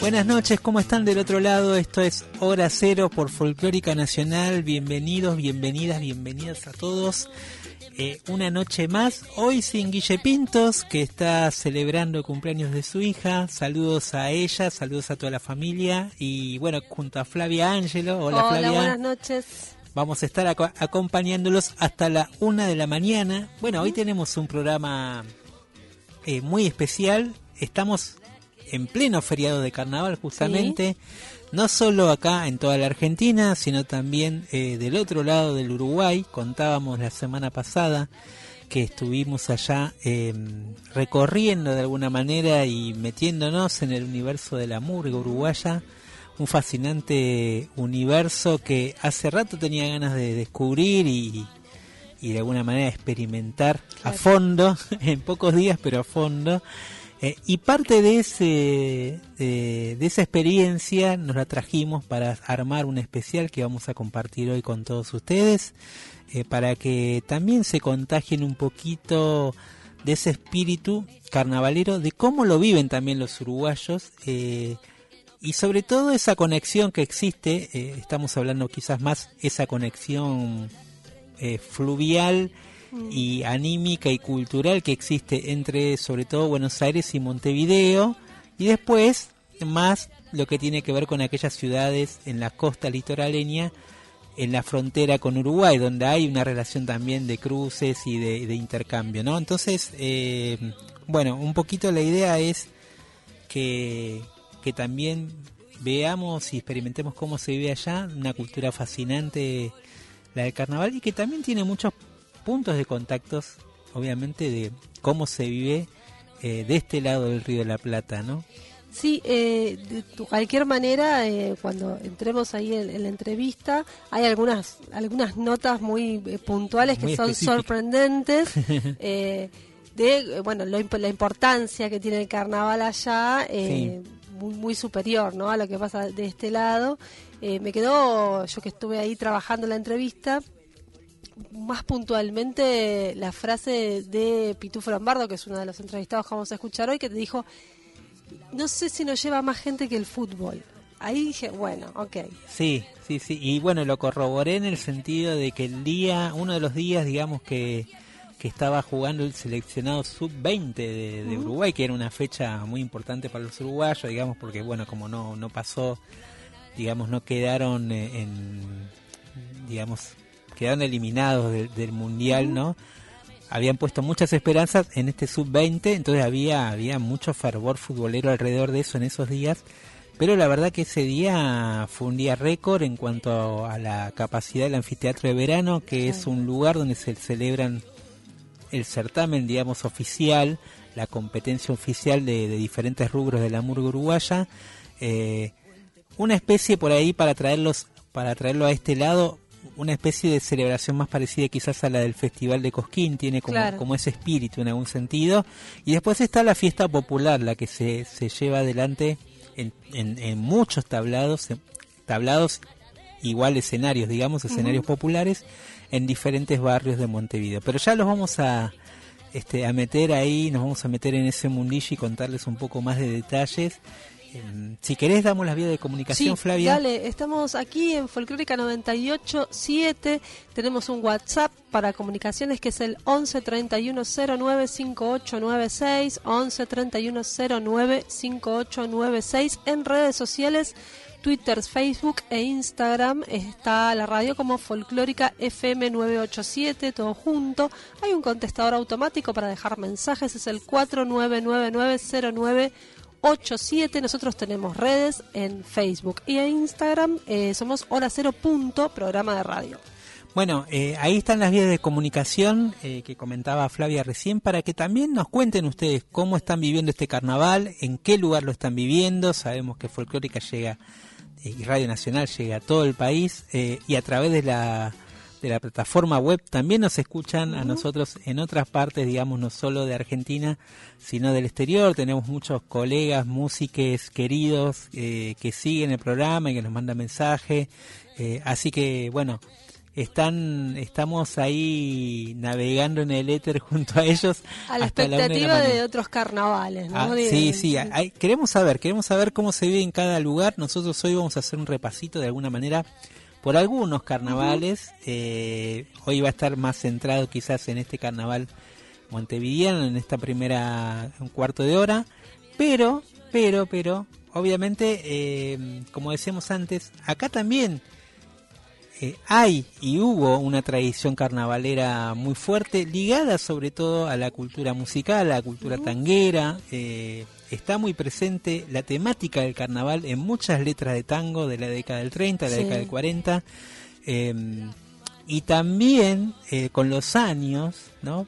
Buenas noches, ¿cómo están del otro lado? Esto es Hora Cero por Folclórica Nacional. Bienvenidos, bienvenidas, bienvenidas a todos. Eh, una noche más, hoy sin Guille Pintos, que está celebrando el cumpleaños de su hija. Saludos a ella, saludos a toda la familia. Y bueno, junto a Flavia Ángelo. Hola, Flavia. buenas noches. Vamos a estar acompañándolos hasta la una de la mañana. Bueno, hoy tenemos un programa eh, muy especial. Estamos en pleno feriado de carnaval, justamente no solo acá en toda la Argentina, sino también eh, del otro lado del Uruguay. Contábamos la semana pasada que estuvimos allá em, recorriendo de alguna manera y metiéndonos en el universo de la murga uruguaya, un fascinante universo que hace rato tenía ganas de descubrir y, de alguna manera experimentar a fondo, en pocos días, pero a fondo. Eh, y parte de, ese, de esa experiencia nos la trajimos para armar un especial que vamos a compartir hoy con todos ustedes, eh, para que también se contagien un poquito de ese espíritu carnavalero, de cómo lo viven también los uruguayos eh, y sobre todo esa conexión que existe, estamos hablando quizás más esa conexión fluvial, y anímica y cultural que existe entre sobre todo Buenos Aires y Montevideo y después más lo que tiene que ver con aquellas ciudades en la costa litoraleña en la frontera con Uruguay donde hay una relación también de cruces y de, intercambio no entonces eh, bueno un poquito la idea es que, que también veamos y experimentemos cómo se vive allá una cultura fascinante la del carnaval y que también tiene muchos puntos de contactos, obviamente, de cómo se vive eh, de este lado del Río de la Plata, ¿no? Sí, eh, de cualquier manera, eh, cuando entremos ahí en, la entrevista, hay algunas algunas notas muy eh, puntuales que son sorprendentes de bueno la importancia que tiene el carnaval allá, muy, muy superior ¿no? a lo que pasa de este lado. me quedó, yo que estuve ahí trabajando la entrevista, más puntualmente la frase de Pitufo Lombardo, que es uno de los entrevistados que vamos a escuchar hoy, que te dijo, no sé si nos lleva más gente que el fútbol. Ahí dije, bueno, ok. Sí, sí, sí. Y bueno, lo corroboré en el sentido de que el día, uno de los días, digamos, que, que estaba jugando el seleccionado sub-20 de, Uruguay, que era una fecha muy importante para los uruguayos, digamos, porque bueno, como no, no pasó, digamos, no quedaron en digamos, quedaron eliminados del mundial, ¿no? Habían puesto muchas esperanzas en este sub-20, entonces había, había mucho fervor futbolero alrededor de eso en esos días. Pero la verdad que ese día fue un día récord en cuanto a la capacidad del anfiteatro de verano, que es un lugar donde se celebran el certamen, digamos, oficial, la competencia oficial de, diferentes rubros de la murga uruguaya. Eh, una especie por ahí para traerlos, para traerlo a este lado, una especie de celebración más parecida quizás a la del Festival de Cosquín, tiene como, como ese espíritu en algún sentido. Y después está la fiesta popular, la que se, se lleva adelante en, en, muchos tablados, tablados igual escenarios, digamos, escenarios populares en diferentes barrios de Montevideo. Pero ya los vamos a, este, a meter ahí, nos vamos a meter en ese mundillo y contarles un poco más de detalles. Em, si querés, damos las vías de comunicación, sí, Flavia. Dale, estamos aquí en Folclórica 987. Tenemos un WhatsApp para comunicaciones que es el 11 31 09 5896. 11 31 09 5896. En redes sociales, Twitter, Facebook e Instagram está la radio como Folclórica FM 987, todo junto. Hay un contestador automático para dejar mensajes, es el 499909 87. Nosotros tenemos redes en Facebook y en Instagram. Eh, somos hora cero punto programa de radio. Bueno, eh, ahí están las vías de comunicación eh, que comentaba Flavia recién para que también nos cuenten ustedes cómo están viviendo este carnaval, en qué lugar lo están viviendo. Sabemos que Folclórica llega y Radio Nacional llega a todo el país y a través de la de la plataforma web también nos escuchan a nosotros en otras partes, digamos, no solo de Argentina, sino del exterior. Tenemos muchos colegas, músicos queridos eh, que siguen el programa y que nos mandan mensajes. Eh, así que, bueno, están estamos ahí navegando en el éter junto a ellos. A la expectativa de, otros carnavales, ¿no? Ah, sí, sí, queremos saber, queremos saber cómo se vive en cada lugar. Nosotros hoy vamos a hacer un repasito de alguna manera por algunos carnavales. Eh, hoy va a estar más centrado quizás en este carnaval montevideano, en esta primera un cuarto de hora. Pero, pero, pero, obviamente, eh, como decíamos antes, acá también eh, hay y hubo una tradición carnavalera muy fuerte, ligada sobre todo a la cultura musical, a la cultura tanguera. Eh, está muy presente la temática del carnaval en muchas letras de tango de la década del 30, de la década del 40. Em, y también eh, con los años, ¿no?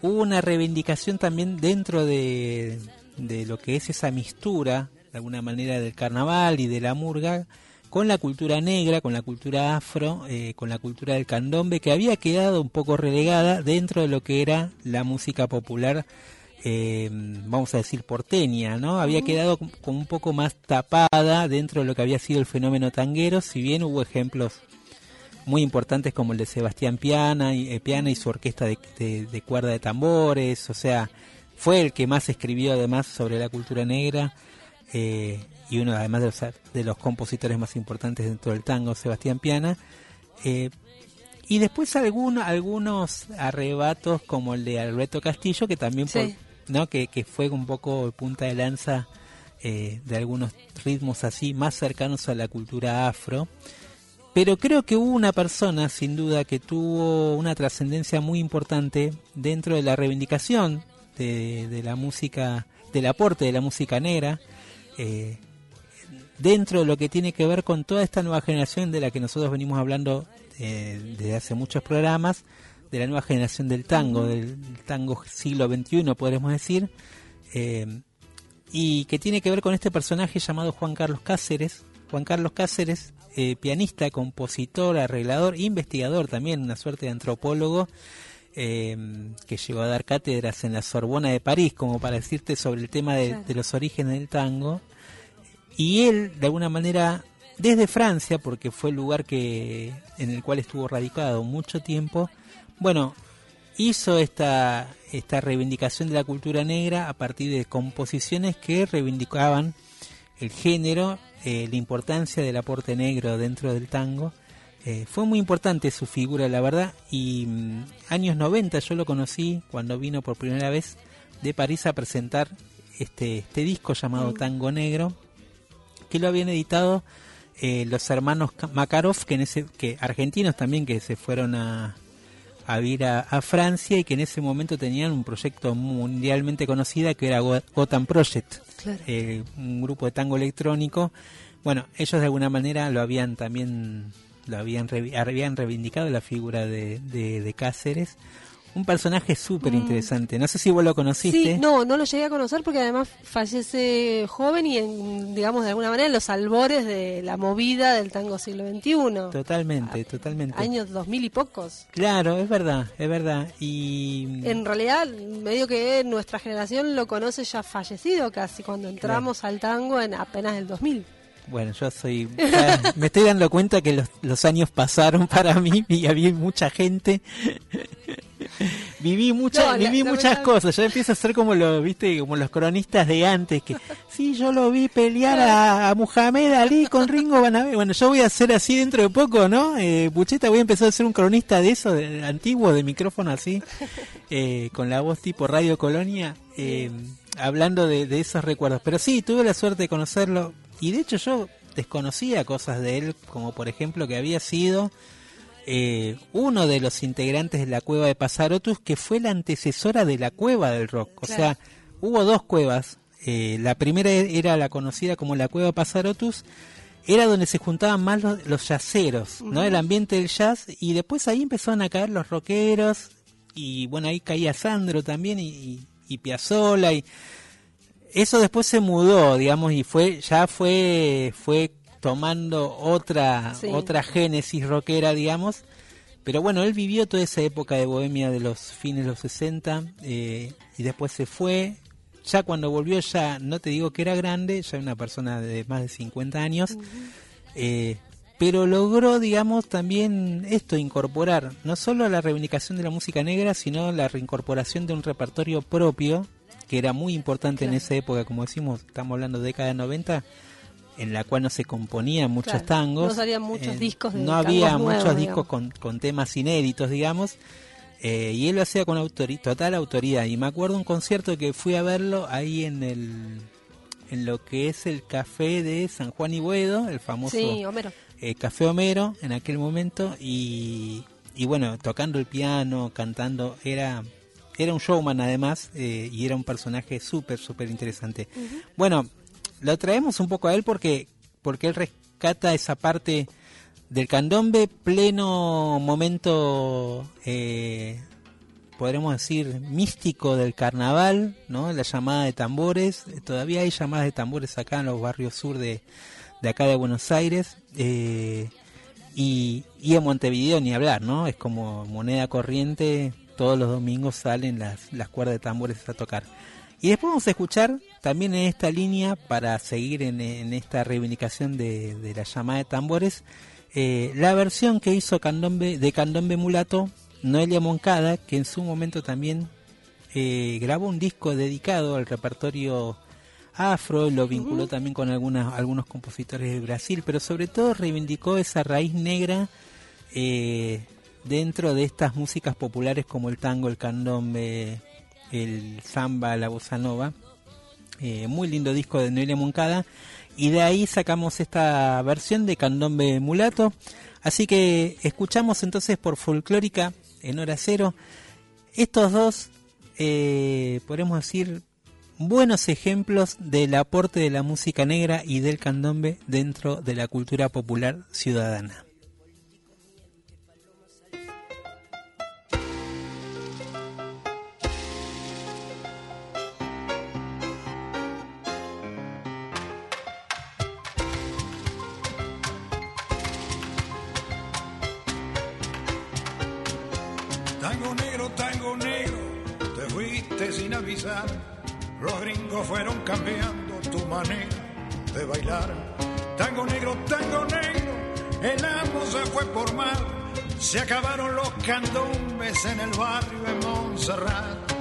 hubo una reivindicación también dentro de, de lo que es esa mistura, de alguna manera, del carnaval y de la murga con la cultura negra, con la cultura afro, eh, con la cultura del candombe, que había quedado un poco relegada dentro de lo que era la música popular, eh, vamos a decir porteña, ¿no? Había quedado como un poco más tapada dentro de lo que había sido el fenómeno tanguero, si bien hubo ejemplos muy importantes como el de Sebastián Piana y, eh, Piana y su orquesta de, cuerda de tambores, o sea, fue el que más escribió además sobre la cultura negra y uno además de los, de los compositores más importantes dentro del tango, Sebastián Piana. Eh, y después algunos arrebatos como el de Alberto Castillo, que también ¿no? Que, fue un poco punta de lanza eh, de algunos ritmos así más cercanos a la cultura afro. Pero creo que hubo una persona, sin duda, que tuvo una trascendencia muy importante dentro de la reivindicación de, de, la música, del aporte de la música negra, eh, dentro de lo que tiene que ver con toda esta nueva generación de la que nosotros venimos hablando eh, desde hace muchos programas, de la nueva generación del tango, del tango siglo XXI, podremos decir, eh, y que tiene que ver con este personaje llamado Juan Carlos Cáceres. Juan Carlos Cáceres, eh, pianista, compositor, arreglador, investigador también, una suerte de antropólogo, que llegó a dar cátedras en la Sorbona de París, como para decirte sobre el tema de los orígenes del tango. Y él de alguna manera desde Francia porque fue el lugar que en el cual estuvo radicado mucho tiempo bueno hizo esta esta reivindicación de la cultura negra a partir de composiciones que reivindicaban el género eh, la importancia del aporte negro dentro del tango eh, fue muy importante su figura la verdad y mm, años 90 yo lo conocí cuando vino por primera vez de París a presentar este, este disco llamado mm. Tango Negro que lo habían editado eh, los hermanos Makarov, que, en ese, que argentinos también que se fueron a, a vivir a, Francia y que en ese momento tenían un proyecto mundialmente conocido que era Gotham Project, eh, un grupo de tango electrónico. Bueno, ellos de alguna manera lo habían también lo habían, habían reivindicado la figura de, de, de Cáceres un personaje súper interesante. No sé si vos lo conociste. Sí, no, no lo llegué a conocer porque además fallece joven y, en, digamos, de alguna manera en los albores de la movida del tango siglo XXI. Totalmente, ah, totalmente. Años dos mil y pocos. Claro, es verdad, es verdad. Y En realidad, medio que nuestra generación lo conoce ya fallecido casi, cuando entramos al tango en apenas el 2000. Bueno, yo soy. me estoy dando cuenta que los, los años pasaron para mí y había mucha gente. Viví muchas viví muchas cosas. Ya empiezo a ser como los viste como los cronistas de antes que sí yo lo vi pelear a, a Muhammad Ali con Ringo Van bueno yo voy a hacer así dentro de poco no eh, Bucheta voy a empezar a ser un cronista de eso de, antiguo de micrófono así eh, con la voz tipo Radio Colonia eh, hablando de, de esos recuerdos. Pero sí tuve la suerte de conocerlo y de hecho yo desconocía cosas de él como por ejemplo que había sido eh, uno de los integrantes de la cueva de Pasarotus, que fue la antecesora de la cueva del rock. O sea, hubo dos cuevas. Eh, la primera era la conocida como la cueva Pasarotus, era donde se juntaban más los, los yaceros, ¿no? El ambiente del jazz, y después ahí empezaron a caer los rockeros, y bueno, ahí caía Sandro también, y, y, y Piazzolla, y eso después se mudó, digamos, y fue, ya fue, fue tomando otra, otra génesis rockera, digamos. Pero bueno, él vivió toda esa época de bohemia de los fines de los 60 eh, y después se fue. Ya cuando volvió, ya no te digo que era grande, ya una persona de más de 50 años, eh, pero logró, digamos, también esto, incorporar no solo la reivindicación de la música negra, sino la reincorporación de un repertorio propio, que era muy importante en esa época, como decimos, estamos hablando de década de 90, en la cual no se componían muchos tangos. No muchos eh, discos No había muchos discos con, con, temas inéditos, digamos. Eh, y él lo hacía con total autoridad. Y me acuerdo un concierto que fui a verlo ahí en el en lo que es el café de San Juan y Buedo, el famoso eh, Café Homero en aquel momento. Y, y bueno, tocando el piano, cantando, era era un showman además y era un personaje súper, súper interesante. Bueno, lo traemos un poco a él porque, porque él rescata esa parte del candombe, pleno momento, eh, podremos decir, místico del carnaval, ¿no? La llamada de tambores, todavía hay llamadas de tambores acá en los barrios sur de, de acá de Buenos Aires, eh, y, y en Montevideo ni hablar, ¿no? Es como moneda corriente, todos los domingos salen las, las cuerdas de tambores a tocar. Y después vamos a escuchar también en esta línea, para seguir en, esta reivindicación de, la llamada de tambores, eh, la versión que hizo Candombe, de Candombe Mulato, Noelia Moncada, que en su momento también eh, grabó un disco dedicado al repertorio afro, lo vinculó también con algunas, algunos compositores de Brasil, pero sobre todo reivindicó esa raíz negra eh, dentro de estas músicas populares como el tango, el candombe, el samba, la bossa nova. Eh, muy lindo disco de Noelia Moncada. Y de ahí sacamos esta versión de Candombe Mulato. Así que escuchamos entonces por Folclórica en hora cero estos dos, eh, podemos decir, buenos ejemplos del aporte de la música negra y del candombe dentro de la cultura popular ciudadana. Los gringos fueron cambiando tu manera de bailar. Tango negro, tango negro, el amo se fue por mar, se acabaron los candombes en el barrio de Montserrat.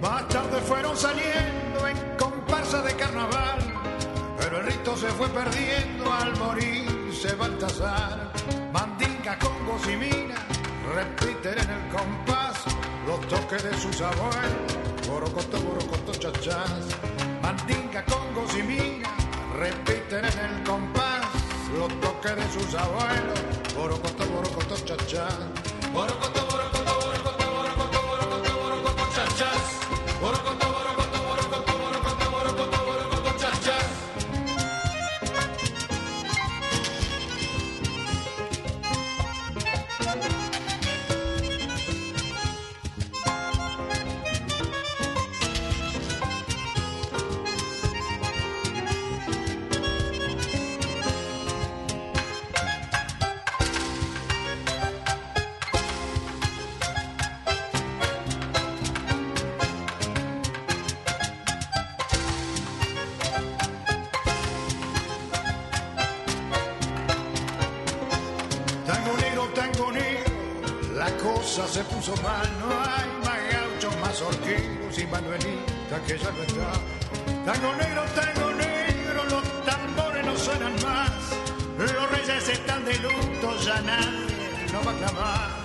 Más tarde fueron saliendo se fue perdiendo al morir se Baltasar, mandinga, con y repiten en el compás los toques de sus abuelos, borocoto, borocoto, chachás, mandinga, con y repiten en el compás los toques de sus abuelos, borocoto, borocoto, chachás, borocoto, se puso mal, no hay más gauchos, más orqueros y Manuelita que ya no está. Tango negro, tango negro, los tambores no suenan más, los reyes están de luto, ya nadie no va a clamar.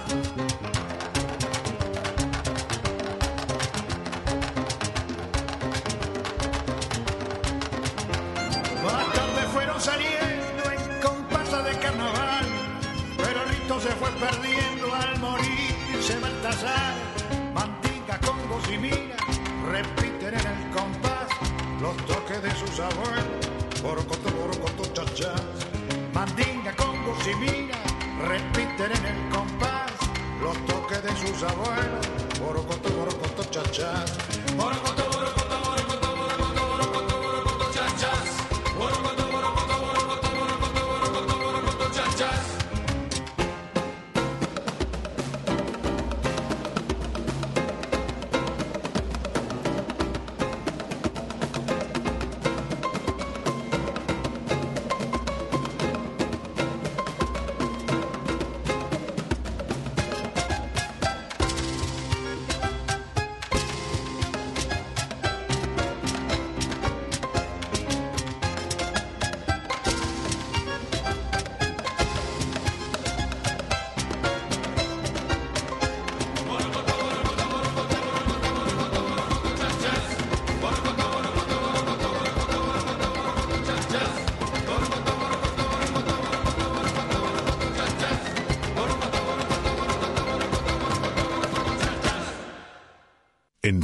sabor, oro con tu, oro mandinga, congo, simina.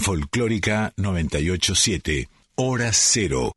Folclórica 987, hora cero.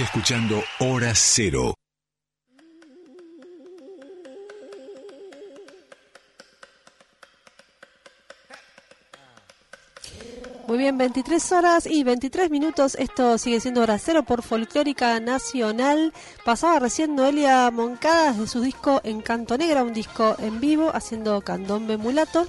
Escuchando Hora Cero. Muy bien, 23 horas y 23 minutos. Esto sigue siendo hora cero por Folclórica Nacional. Pasaba recién Noelia Moncada de su disco Encanto Negra, un disco en vivo haciendo candombe mulato.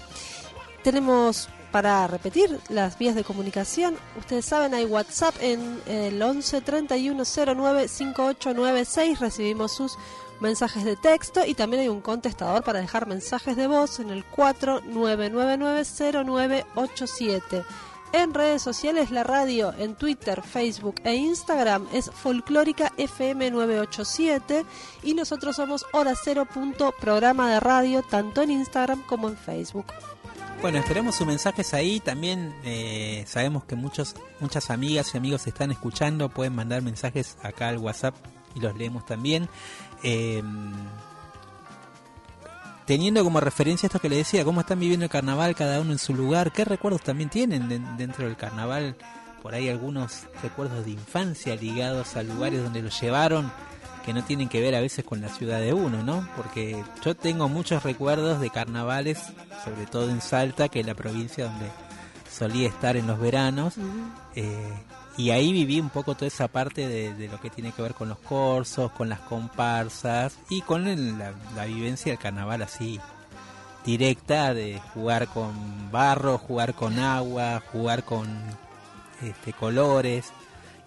Tenemos para repetir las vías de comunicación, ustedes saben, hay WhatsApp en el 11 31 09 5896. Recibimos sus mensajes de texto y también hay un contestador para dejar mensajes de voz en el 49990987. En redes sociales, la radio en Twitter, Facebook e Instagram es Folclórica FM 987 y nosotros somos Hora Cero. Programa de radio tanto en Instagram como en Facebook. Bueno, esperemos sus mensajes ahí. También eh, sabemos que muchos, muchas amigas y amigos están escuchando. Pueden mandar mensajes acá al WhatsApp y los leemos también. Eh, teniendo como referencia esto que le decía, cómo están viviendo el carnaval cada uno en su lugar, qué recuerdos también tienen dentro del carnaval, por ahí algunos recuerdos de infancia ligados a lugares donde los llevaron que no tienen que ver a veces con la ciudad de uno, ¿no? Porque yo tengo muchos recuerdos de carnavales, sobre todo en Salta, que es la provincia donde solía estar en los veranos. Eh, y ahí viví un poco toda esa parte de, lo que tiene que ver con los corsos, con las comparsas y con la, vivencia del carnaval así directa de jugar con barro, jugar con agua, jugar con este, colores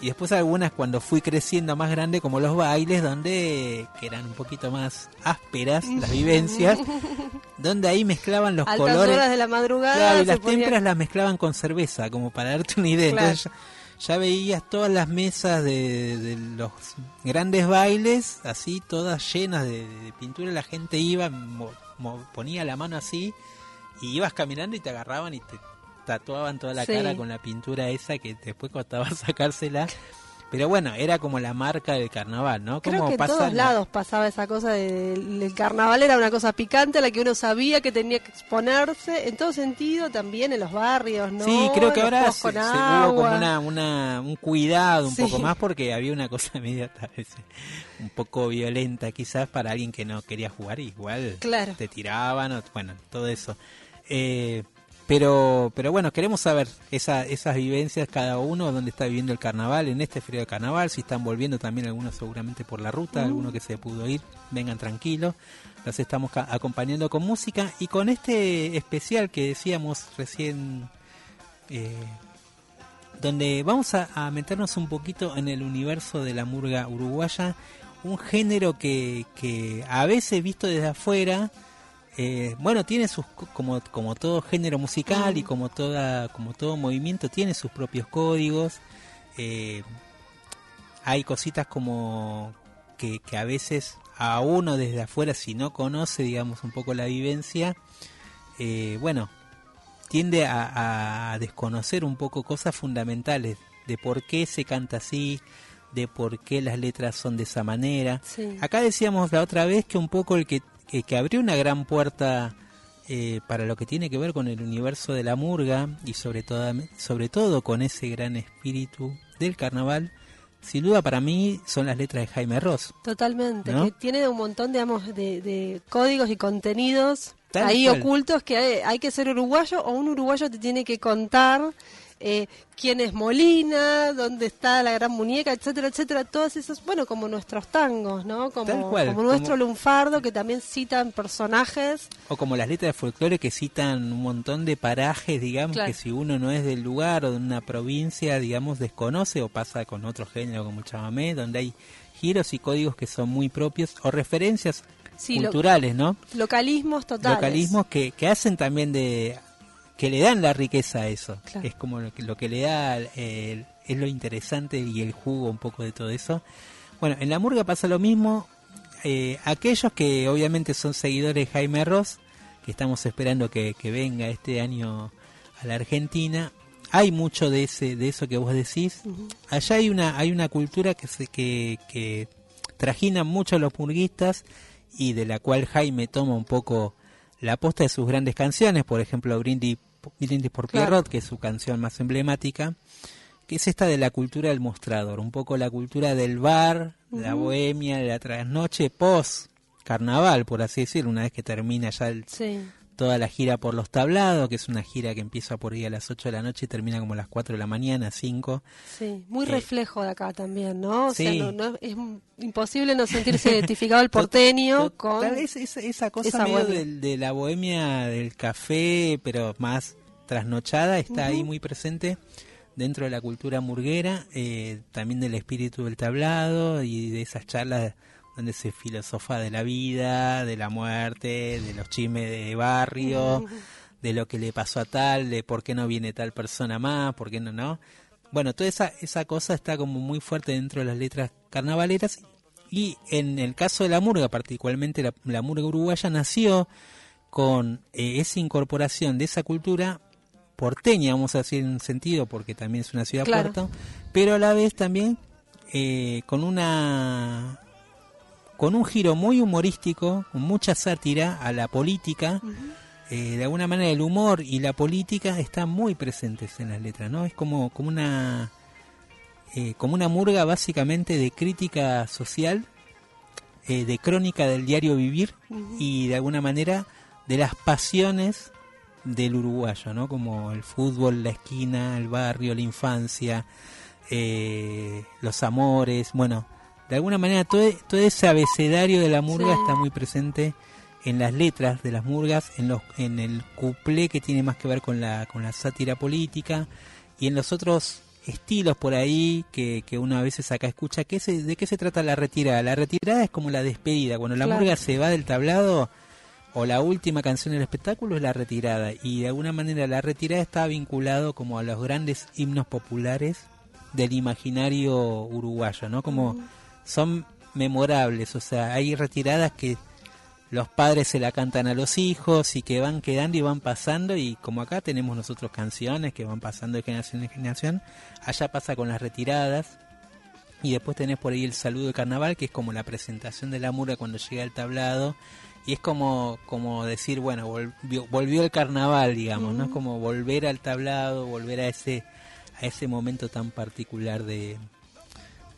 y después algunas cuando fui creciendo más grande como los bailes donde que eran un poquito más ásperas las vivencias donde ahí mezclaban los Altas colores. horas de la madrugada y las témperas las mezclaban con cerveza como para darte una idea. Entonces ya, veías todas las mesas de, los grandes bailes así todas llenas de, pintura la gente iba ponía la mano así y ibas caminando y te agarraban y te tatuaban toda la cara con la pintura esa que después costaba sacársela. Pero bueno, era como la marca del carnaval, ¿no? Creo que en todos lados pasaba esa cosa del carnaval, era una cosa picante a la que uno sabía que tenía que exponerse, en todo sentido, también en los barrios, ¿no? Sí, creo que ahora se, hubo como una, una, un cuidado un poco más porque había una cosa media tal vez un poco violenta quizás para alguien que no quería jugar, igual claro. te tiraban, o, bueno, todo eso. Eh, pero, pero bueno, queremos saber esa, esas vivencias cada uno, dónde está viviendo el carnaval, en este frío de carnaval, si están volviendo también algunos seguramente por la ruta, alguno algunos que se pudo ir, vengan tranquilos. Los estamos acompañando con música y con este especial que decíamos recién, eh, donde vamos a, a, meternos un poquito en el universo de la murga uruguaya, un género que, que a veces visto desde afuera, eh, bueno, tiene sus como como todo género musical y como toda como todo movimiento tiene sus propios códigos. Eh, hay cositas como que, que, a veces a uno desde afuera si no conoce digamos un poco la vivencia, eh, bueno tiende a, desconocer un poco cosas fundamentales de por qué se canta así, de por qué las letras son de esa manera. Acá decíamos la otra vez que un poco el que que abrió una gran puerta eh, para lo que tiene que ver con el universo de la murga y sobre todo, sobre todo con ese gran espíritu del carnaval, sin duda para mí son las letras de Jaime Ross. Totalmente, que tiene un montón digamos, de, de códigos y contenidos ahí ocultos que hay, hay, que ser uruguayo o un uruguayo te tiene que contar eh, quién es Molina, dónde está la gran muñeca, etcétera, etcétera, todos esos, bueno, como nuestros tangos, ¿no? Como, como nuestro lunfardo que también citan personajes. O como las letras de folclore que citan un montón de parajes, digamos, que si uno no es del lugar o de una provincia, digamos, desconoce o pasa con otro género como el chamamé, donde hay giros y códigos que son muy propios o referencias culturales, ¿no? Localismos totales. Localismos que, que hacen también de que le dan la riqueza a eso. Es como lo que, lo que le da, es lo interesante y el jugo un poco de todo eso. Bueno, en la murga pasa lo mismo. Eh, aquellos que obviamente son seguidores de Jaime Ross, que estamos esperando que, venga este año a la Argentina, hay mucho de ese de eso que vos decís. Allá hay una hay una cultura que se que, que trajina mucho a los murguistas y de la cual Jaime toma un poco la aposta de sus grandes canciones, por ejemplo, Brindis Brindis por Pierrot, que es su canción más emblemática, que es esta de la cultura del mostrador, un poco la cultura del bar, de la bohemia, de la trasnoche post carnaval, por así decirlo, una vez que termina ya toda la gira por los tablados, que es una gira que empieza por ahí a las 8 de la noche y termina como a las 4 de la mañana, 5. Sí, muy eh, reflejo de acá también, ¿no? O sea, no, es imposible no sentirse identificado el porteño con esa, cosa medio de la bohemia del café, pero más trasnochada, está ahí muy presente dentro de la cultura murguera, eh, también del espíritu del tablado y de esas charlas donde se filosofa de la vida, de la muerte, de los chismes de barrio, de lo que le pasó a tal, de por qué no viene tal persona más, por qué no, no. Bueno, toda esa, esa cosa está como muy fuerte dentro de las letras carnavaleras y en el caso de la murga, particularmente la, murga uruguaya, nació con eh, esa incorporación de esa cultura porteña, vamos a decir en un sentido, porque también es una ciudad puerto, pero a la vez también eh, con una con un giro muy humorístico, con mucha sátira a la política. Eh, de alguna manera el humor y la política están muy presentes en las letras, ¿no? Es como, como una eh, como una murga básicamente de crítica social eh, de crónica del diario vivir y de alguna manera de las pasiones del uruguayo, ¿no? Como el fútbol, la esquina, el barrio, la infancia, eh, los amores, bueno, de alguna manera todo, todo ese abecedario de la murga está muy presente en las letras de las murgas, en los en el cuplé que tiene más que ver con la con la sátira política y en los otros estilos por ahí que, que uno a veces acá escucha. ¿qué se, ¿De qué se trata la retirada? La retirada es como la despedida. Cuando la murga se va del tablado o la última canción del espectáculo es la retirada. Y de alguna manera la retirada está vinculado como a los grandes himnos populares del imaginario uruguayo, ¿no? Como son memorables. O sea, hay retiradas que los padres se la cantan a los hijos y que van quedando y van pasando y como acá tenemos nosotros canciones que van pasando de generación en generación, allá pasa con las retiradas y después tenés por ahí el saludo de carnaval que es como la presentación de la mura cuando llega el tablado y es como como decir bueno volvió, volvió el carnaval digamos no es como volver al tablado volver a ese a ese momento tan particular de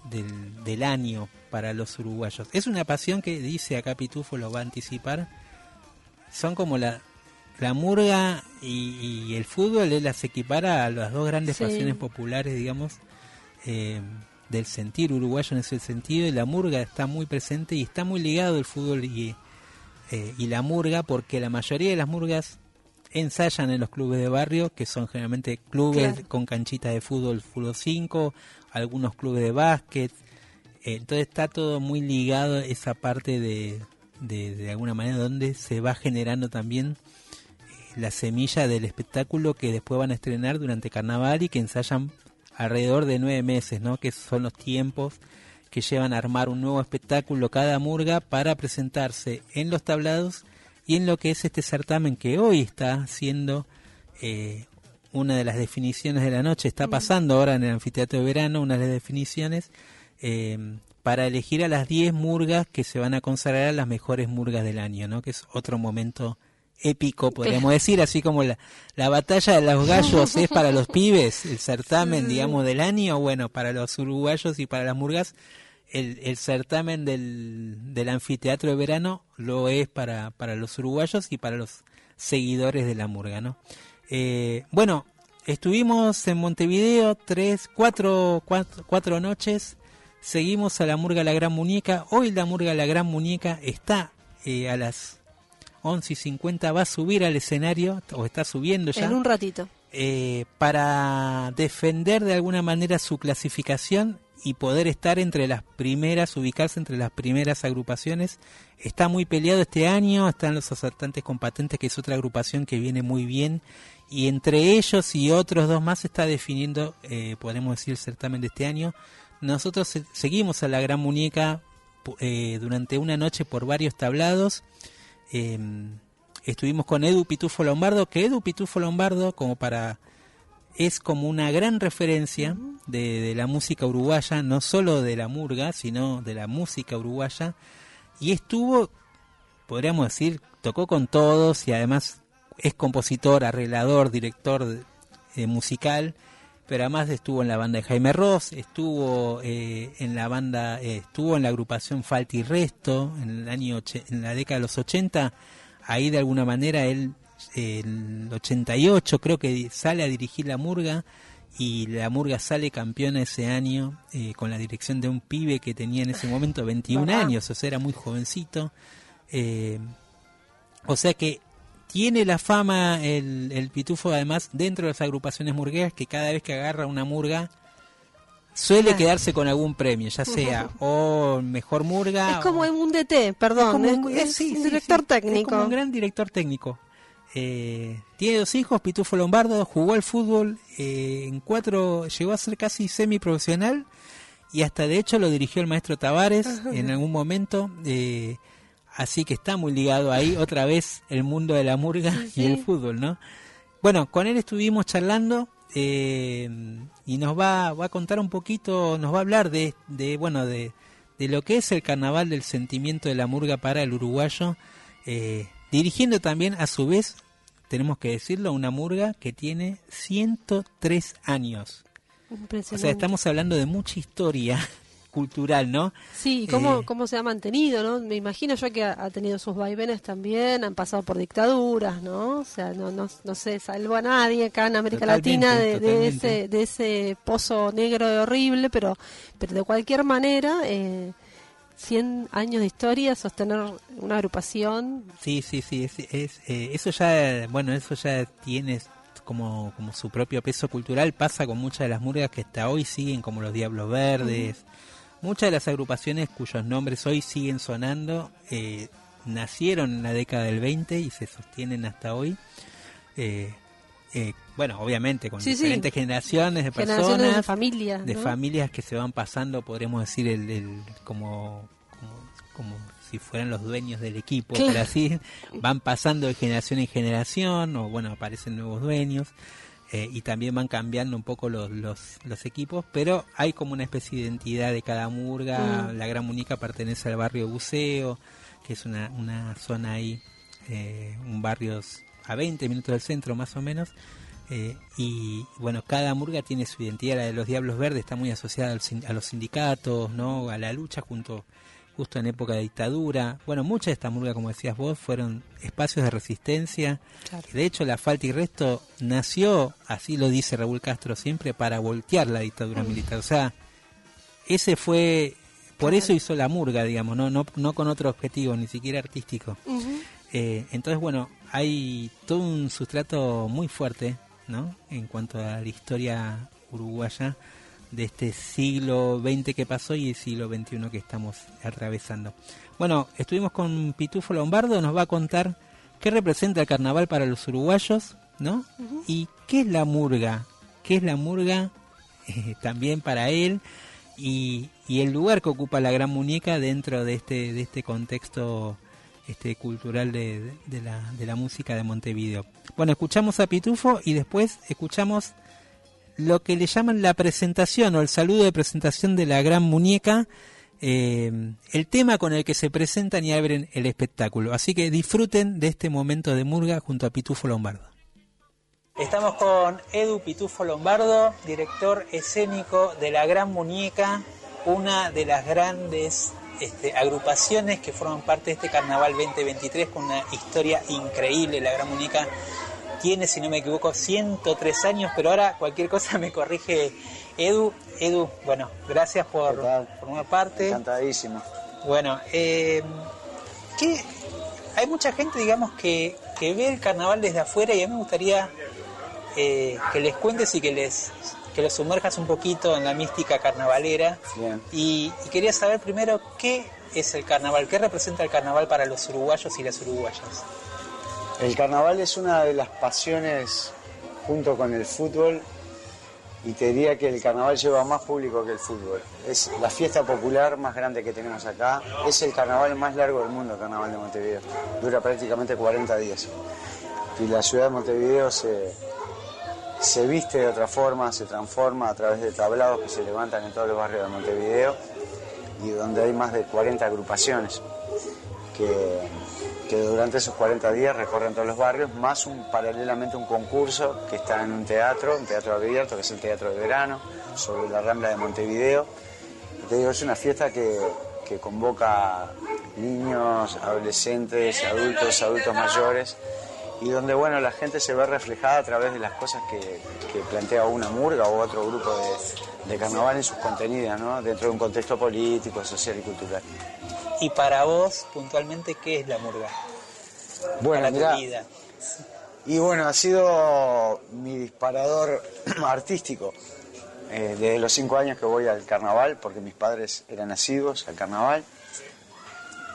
del, del año para los uruguayos. Es una pasión que dice acá Pitufo, lo va a anticipar. Son como la, la murga y, el fútbol, él las equipara a las dos grandes pasiones populares, digamos, eh, del sentir uruguayo en ese sentido. Y la murga está muy presente y está muy ligado el fútbol y, eh, y la murga, porque la mayoría de las murgas ensayan en los clubes de barrio, que son generalmente clubes con canchitas de fútbol, fútbol 5, algunos clubes de básquet, entonces está todo muy ligado esa parte de, de, alguna manera donde se va generando también eh, la semilla del espectáculo que después van a estrenar durante carnaval y que ensayan alrededor de nueve meses, ¿no? que son los tiempos que llevan a armar un nuevo espectáculo cada murga para presentarse en los tablados y en lo que es este certamen que hoy está siendo eh, una de las definiciones de la noche, está pasando ahora en el anfiteatro de verano, una de las definiciones eh, para elegir a las 10 murgas que se van a consagrar a las mejores murgas del año, ¿no? Que es otro momento épico, podríamos decir, así como la, la batalla de los gallos es para los pibes, el certamen, digamos, del año, bueno, para los uruguayos y para las murgas, el, el certamen del, del anfiteatro de verano lo es para, para los uruguayos y para los seguidores de la murga, ¿no? Eh, bueno, estuvimos en Montevideo tres, cuatro, cuatro, cuatro noches, Seguimos a la Murga La Gran Muñeca. Hoy la Murga La Gran Muñeca está eh, a las 11 y 50. Va a subir al escenario, o está subiendo ya. En un ratito. Eh, para defender de alguna manera su clasificación y poder estar entre las primeras, ubicarse entre las primeras agrupaciones. Está muy peleado este año, están los asaltantes compatentes, que es otra agrupación que viene muy bien, y entre ellos y otros dos más se está definiendo, eh, podemos decir, el certamen de este año nosotros seguimos a la Gran Muñeca eh, durante una noche por varios tablados. Em, estuvimos con Edu Pitufo Lombardo, que Edu Pitufo Lombardo, como para es como una gran referencia de, la música uruguaya, no solo de la murga, sino de la música uruguaya. Y estuvo, podríamos decir, tocó con todos y además es compositor, arreglador, director musical pero además estuvo en la banda de Jaime Ross, estuvo eh, en la banda, eh, estuvo en la agrupación Falta y Resto en el año en la década de los 80, ahí de alguna manera él el 88 creo que sale a dirigir la Murga y la Murga sale campeona ese año eh, con la dirección de un pibe que tenía en ese momento 21 años, o sea, era muy jovencito. o sea que tiene la fama el, el, pitufo, además, dentro de las agrupaciones murgueras, que cada vez que agarra una murga suele quedarse con algún premio, ya sea o mejor murga. Es como un DT, perdón, es, un, director técnico. Es como un gran director técnico. Eh, tiene dos hijos, Pitufo Lombardo, jugó al fútbol eh, en cuatro, llegó a ser casi semiprofesional y hasta de hecho lo dirigió el maestro Tavares en algún momento. Eh, Así que está muy ligado ahí otra vez el mundo de la murga y el fútbol, ¿no? Bueno, con él estuvimos charlando eh, y nos va, va, a contar un poquito, nos va a hablar de, de bueno, de, de, lo que es el carnaval del sentimiento de la murga para el uruguayo, eh, dirigiendo también a su vez, tenemos que decirlo, una murga que tiene 103 años. O sea, estamos hablando de mucha historia cultural, ¿no? Sí, y cómo, eh, cómo se ha mantenido, ¿no? Me imagino yo que ha, tenido sus vaivenes también, han pasado por dictaduras, ¿no? O sea, no, no, no se salvó a nadie acá en América Latina de, ese, de ese pozo negro y horrible, pero, pero de cualquier manera... Eh, 100 años de historia, sostener una agrupación. Sí, sí, sí, es, eh, eso ya, bueno, eso ya tiene como, como su propio peso cultural, pasa con muchas de las murgas que hasta hoy siguen, como los Diablos Verdes, muchas de las agrupaciones cuyos nombres hoy siguen sonando, eh, nacieron en la década del 20 y se sostienen hasta hoy. Eh, bueno, obviamente con diferentes generaciones de personas, de familias, de familias que se van pasando, podríamos decir, el, como, como, si fueran los dueños del equipo, pero así van pasando de generación en generación, o bueno, aparecen nuevos dueños. Eh, y también van cambiando un poco los, los, los, equipos, pero hay como una especie de identidad de cada murga. Mm. La Gran Munica pertenece al barrio Buceo, que es una, una zona ahí, eh, un barrio a 20 minutos del centro más o menos, eh, y bueno, cada murga tiene su identidad. La de los Diablos Verdes está muy asociada a los sindicatos, ¿no? a la lucha junto justo en época de dictadura. Bueno, muchas de estas murgas, como decías vos, fueron espacios de resistencia. De hecho, la falta y resto nació, así lo dice Raúl Castro siempre, para voltear la dictadura militar. O sea, ese fue, por eso hizo la murga, digamos, no, no, no con otro objetivo, ni siquiera artístico. Eh, entonces, bueno, hay todo un sustrato muy fuerte ¿no? En cuanto a la historia uruguaya de este siglo XX que pasó y el siglo XXI que estamos atravesando. Bueno, estuvimos con Pitufo Lombardo, nos va a contar qué representa el carnaval para los uruguayos, ¿no? Y qué es la murga, qué es la murga eh, también para él y, y, el lugar que ocupa la gran muñeca dentro de este, de este contexto este, cultural de, la, de la música de Montevideo. Bueno, escuchamos a Pitufo y después escuchamos lo que le llaman la presentación o el saludo de presentación de la gran muñeca, eh, el tema con el que se presentan y abren el espectáculo. Así que disfruten de este momento de murga junto a Pitufo Lombardo. Estamos con Edu Pitufo Lombardo, director escénico de La Gran Muñeca, una de las grandes este, agrupaciones que forman parte de este Carnaval 2023 con una historia increíble. La Gran Muñeca tiene, si no me equivoco, 103 años, pero ahora cualquier cosa me corrige Edu. Edu, bueno, gracias por formar parte. Encantadísimo. Bueno, eh, hay mucha gente, digamos, que, que, ve el carnaval desde afuera y a mí me gustaría eh, que les cuentes y que les que lo sumerjas un poquito en la mística carnavalera. Y, quería saber primero qué es el carnaval, qué representa el carnaval para los uruguayos y las uruguayas. El carnaval es una de las pasiones junto con el fútbol y te diría que el carnaval lleva más público que el fútbol. Es la fiesta popular más grande que tenemos acá. Es el carnaval más largo del mundo, el carnaval de Montevideo. Dura prácticamente 40 días. Y la ciudad de Montevideo se, se viste de otra forma, se transforma a través de tablados que se levantan en todos los barrios de Montevideo y donde hay más de 40 agrupaciones que, durante esos 40 días recorren todos los barrios, más paralelamente un concurso que está en un teatro, un teatro abierto, que es el Teatro de Verano, sobre la Rambla de Montevideo. es una fiesta que, convoca niños, adolescentes, adultos, adultos mayores y donde bueno la gente se ve reflejada a través de las cosas que, plantea una murga o otro grupo de, carnaval en sus contenidos, dentro de un contexto político, social y cultural. Y para vos, puntualmente, ¿qué es la murga? Bueno, mira, y bueno, ha sido mi disparador artístico. Eh, desde los cinco años que voy al carnaval, porque mis padres eran nacidos al carnaval.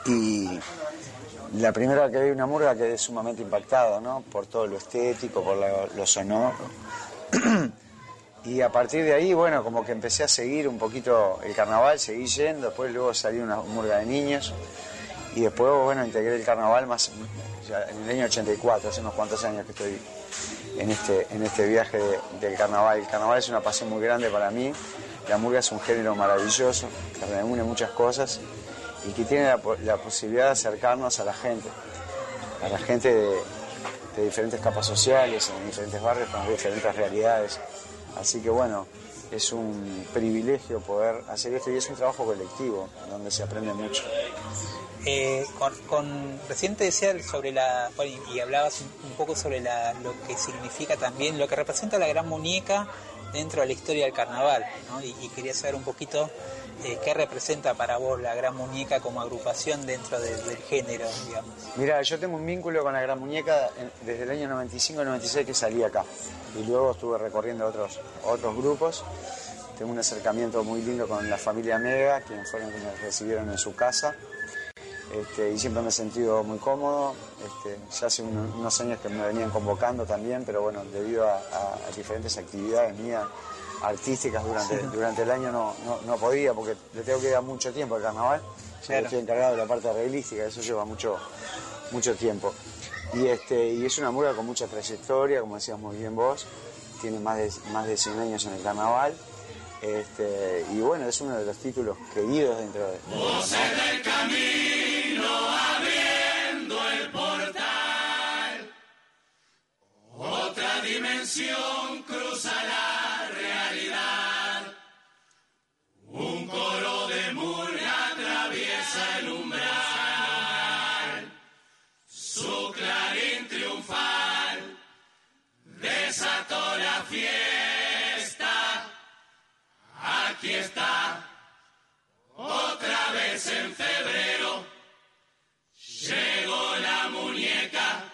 Y la primera que vi una murga quedé sumamente impactado, ¿no? Por todo lo estético, por lo, sonoro. y a partir de ahí, bueno, como que empecé a seguir un poquito el carnaval, seguí yendo, después luego salí una murga de niños y después, bueno, integré el carnaval más en el año 84, hace unos cuantos años que estoy en este, en este viaje del carnaval. El carnaval es una pasión muy grande para mí, la murga es un género maravilloso, que reúne muchas cosas y que tiene la, posibilidad de acercarnos a la gente, a la gente de, diferentes capas sociales, en diferentes barrios, con diferentes realidades. Así que bueno, es un privilegio poder hacer esto y es un trabajo colectivo donde se aprende mucho. Eh, con, recién te decía sobre la y hablabas un, poco sobre la, lo que significa también lo que representa la gran muñeca dentro de la historia del carnaval ¿no? y, quería saber un poquito eh, qué representa para vos la gran muñeca como agrupación dentro del género digamos mira yo tengo un vínculo con la gran muñeca desde el año 95 96 que salí acá. Y luego estuve recorriendo otros otros grupos. Tengo un acercamiento muy lindo con la familia Mega quienes fueron quienes me recibieron en su casa. Este, y siempre me he sentido muy cómodo. Este, ya hace unos años que me venían convocando también, pero bueno, debido a, diferentes actividades mías artísticas durante, durante el año no, no, podía porque le tengo que dar mucho tiempo al carnaval. Ya estoy encargado de la parte realística, eso lleva mucho, mucho tiempo. Y, este, y es una murga con mucha trayectoria, como decías muy bien vos, tiene más de, más de 100 años en el carnaval este, y bueno, es uno de los títulos queridos dentro de... Voces del camino abriendo el portal. Otra dimensión cruza la realidad. Un coro de murga atraviesa el umbral. Su clarín triunfal desató la fiesta aquí está, otra vez en febrero, llegó la muñeca.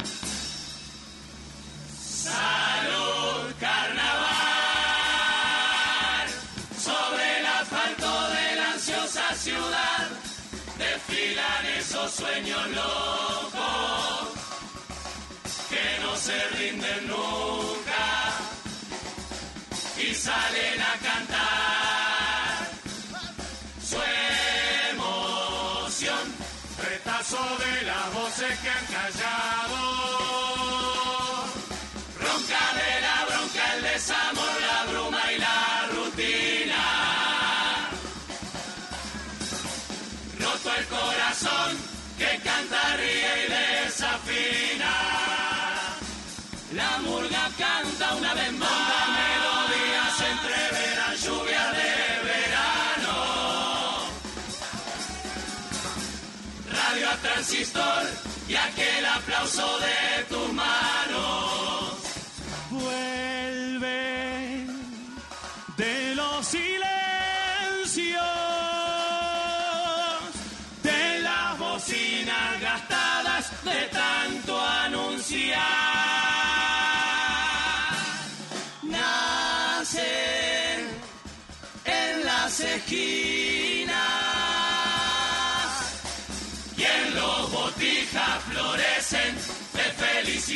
Salud, carnaval, sobre el asfalto de la ansiosa ciudad, desfilan esos sueños locos que no se rinden nunca y salen a cantar. de las voces que han callado. Desamor, la bruma y la rutina. Roto el corazón que canta, ríe y desafina. La murga canta una vez más melodías entre veras lluvia de transistor y aquel aplauso de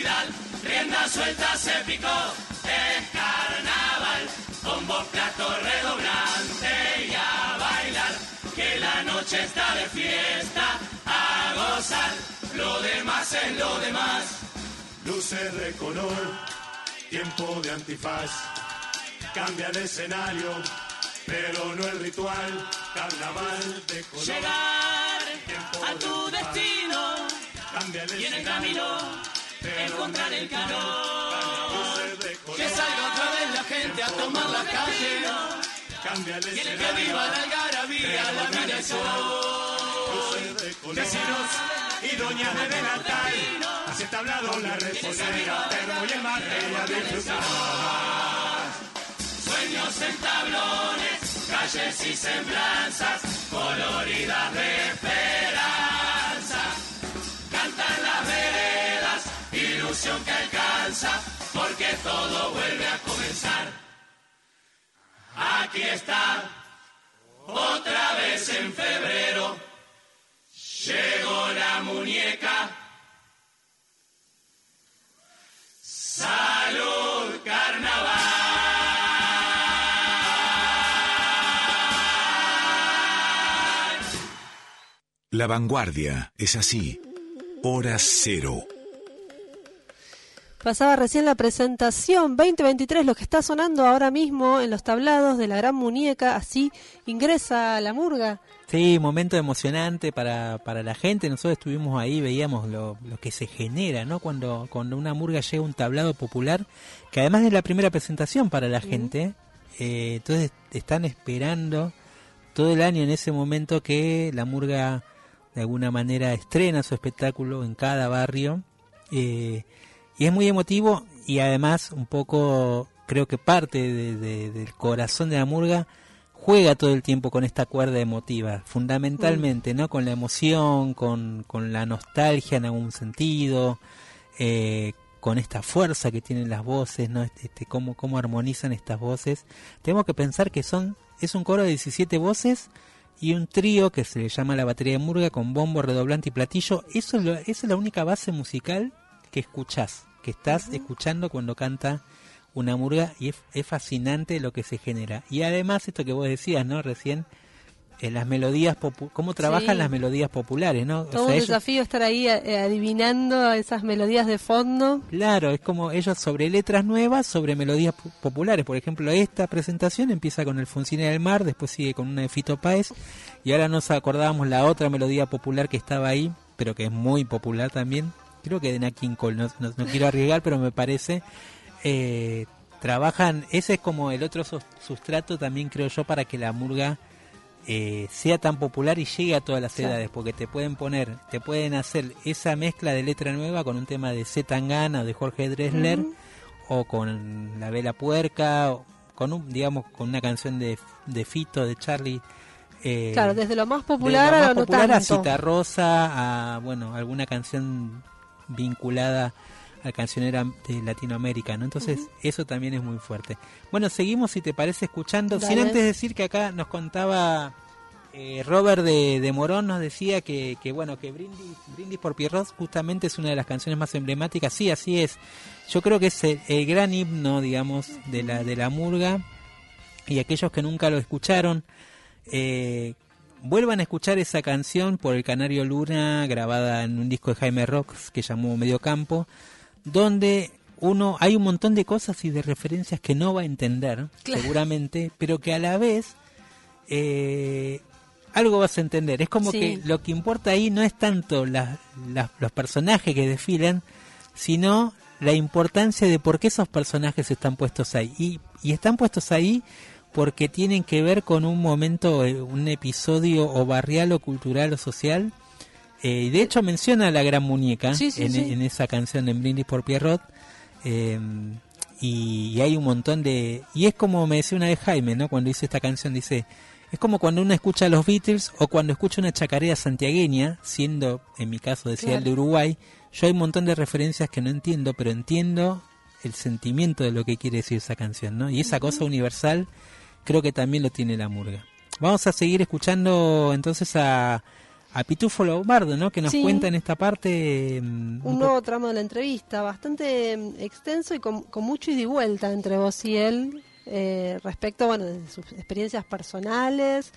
felicidad, rienda suelta se picó, es carnaval, con voz plato redoblante y a bailar, que la noche está de fiesta, a gozar, lo demás es lo demás. Luces de color, tiempo de antifaz, cambia de escenario, pero no el ritual, carnaval de color. Llegar a tu destino y en el camino encontrar el calor. Que salga otra vez la gente a tomar la calle. Quiere que viva la algarabía, la migración. Vecinos y doñas de Benatal, así está hablado la reposera, termo y el mate a disfrutar. Sueños en tablones, calles y semblanzas, coloridas de esperanza cantan las veredas, ilusión que alcanza, porque todo vuelve a comenzar. Aquí está, otra vez en febrero, llegó la muñeca. Salud, carnaval. La vanguardia es así. Hora Cero. Pasaba recién la presentación 2023, lo que está sonando ahora mismo en los tablados de la gran muñeca, así ingresa la murga. Sí, momento emocionante para, para la gente, nosotros estuvimos ahí, veíamos lo, lo que se genera, ¿no? Cuando, cuando una murga llega a un tablado popular, que además es la primera presentación para la gente, Eh, entonces están esperando todo el año en ese momento que la murga de alguna manera estrena su espectáculo en cada barrio. Eh, y es muy emotivo y además un poco creo que parte del corazón de la murga juega todo el tiempo con esta cuerda emotiva, fundamentalmente, ¿no? Con la emoción, con, con la nostalgia en algún sentido, eh, con esta fuerza que tienen las voces, ¿no? Este, este, cómo, cómo armonizan estas voces. Tenemos que pensar que son, es un coro de 17 voces y un trío que se le llama la batería de Murga con bombo, redoblante y platillo. Eso es, esa es la única base musical que escuchás, que estás escuchando cuando canta una murga y es, fascinante lo que se genera. Y además esto que vos decías, ¿no? Recién, en las melodías, cómo trabajan las melodías populares, ¿no? Todo un desafío estar ahí eh, adivinando esas melodías de fondo. Claro, es como ellos sobre letras nuevas, sobre melodías populares. Por ejemplo, esta presentación empieza con el Funcine del Mar, después sigue con una de Fito Páez, y ahora nos acordábamos la otra melodía popular que estaba ahí, pero que es muy popular también. Creo que de Nat King Cole, no, no quiero arriesgar, pero me parece eh, trabajan, ese es como el otro sustrato también creo yo para que la murga eh, sea tan popular y llegue a todas las edades, porque te pueden poner, te pueden hacer esa mezcla de letra nueva con un tema de Z Tangana o de Jorge Dressler, o con La Vela Puerca, o con un, digamos, con una canción de, de Fito, de Charlie. Eh, claro, desde lo más popular, a, lo popular a Cita Rosa, a bueno, alguna canción vinculada la cancionera de Latinoamérica, ¿no? Entonces, eso también es muy fuerte. Bueno, seguimos, si te parece, escuchando. Sin antes decir que acá nos contaba eh, Robert de, Morón, nos decía que, que, bueno, que Brindis, Brindis por Pierrot justamente es una de las canciones más emblemáticas. Sí, así es. Yo creo que es el, gran himno, digamos, de la, de la murga. Y aquellos que nunca lo escucharon, eh, vuelvan a escuchar esa canción por el Canario Luna, grabada en un disco de Jaime Rox que llamó Medio Campo donde uno hay un montón de cosas y de referencias que no va a entender, seguramente, pero que a la vez eh, algo vas a entender. Es como que lo que importa ahí no es tanto los personajes que desfilan, sino la importancia de por qué esos personajes están puestos ahí. Y, y están puestos ahí porque tienen que ver con un momento, eh, un episodio o barrial o cultural o social eh, de hecho menciona a la gran muñeca en, esa canción de Brindis por Pierrot. Em, y, hay un montón de... Y es como me decía una vez Jaime, ¿no? Cuando hice esta canción, dice... Es como cuando uno escucha a los Beatles o cuando escucha una chacarera santiagueña, siendo, en mi caso, decía el de Uruguay, yo hay un montón de referencias que no entiendo, pero entiendo el sentimiento de lo que quiere decir esa canción, ¿no? Y esa cosa universal creo que también lo tiene la murga. Vamos a seguir escuchando entonces a a Pitufo Lombardo, ¿no? Que nos cuenta en esta parte... Mm, un, nuevo tramo de la entrevista, bastante mm, extenso y con, mucho ida y vuelta entre vos y él eh, respecto, bueno, de sus experiencias personales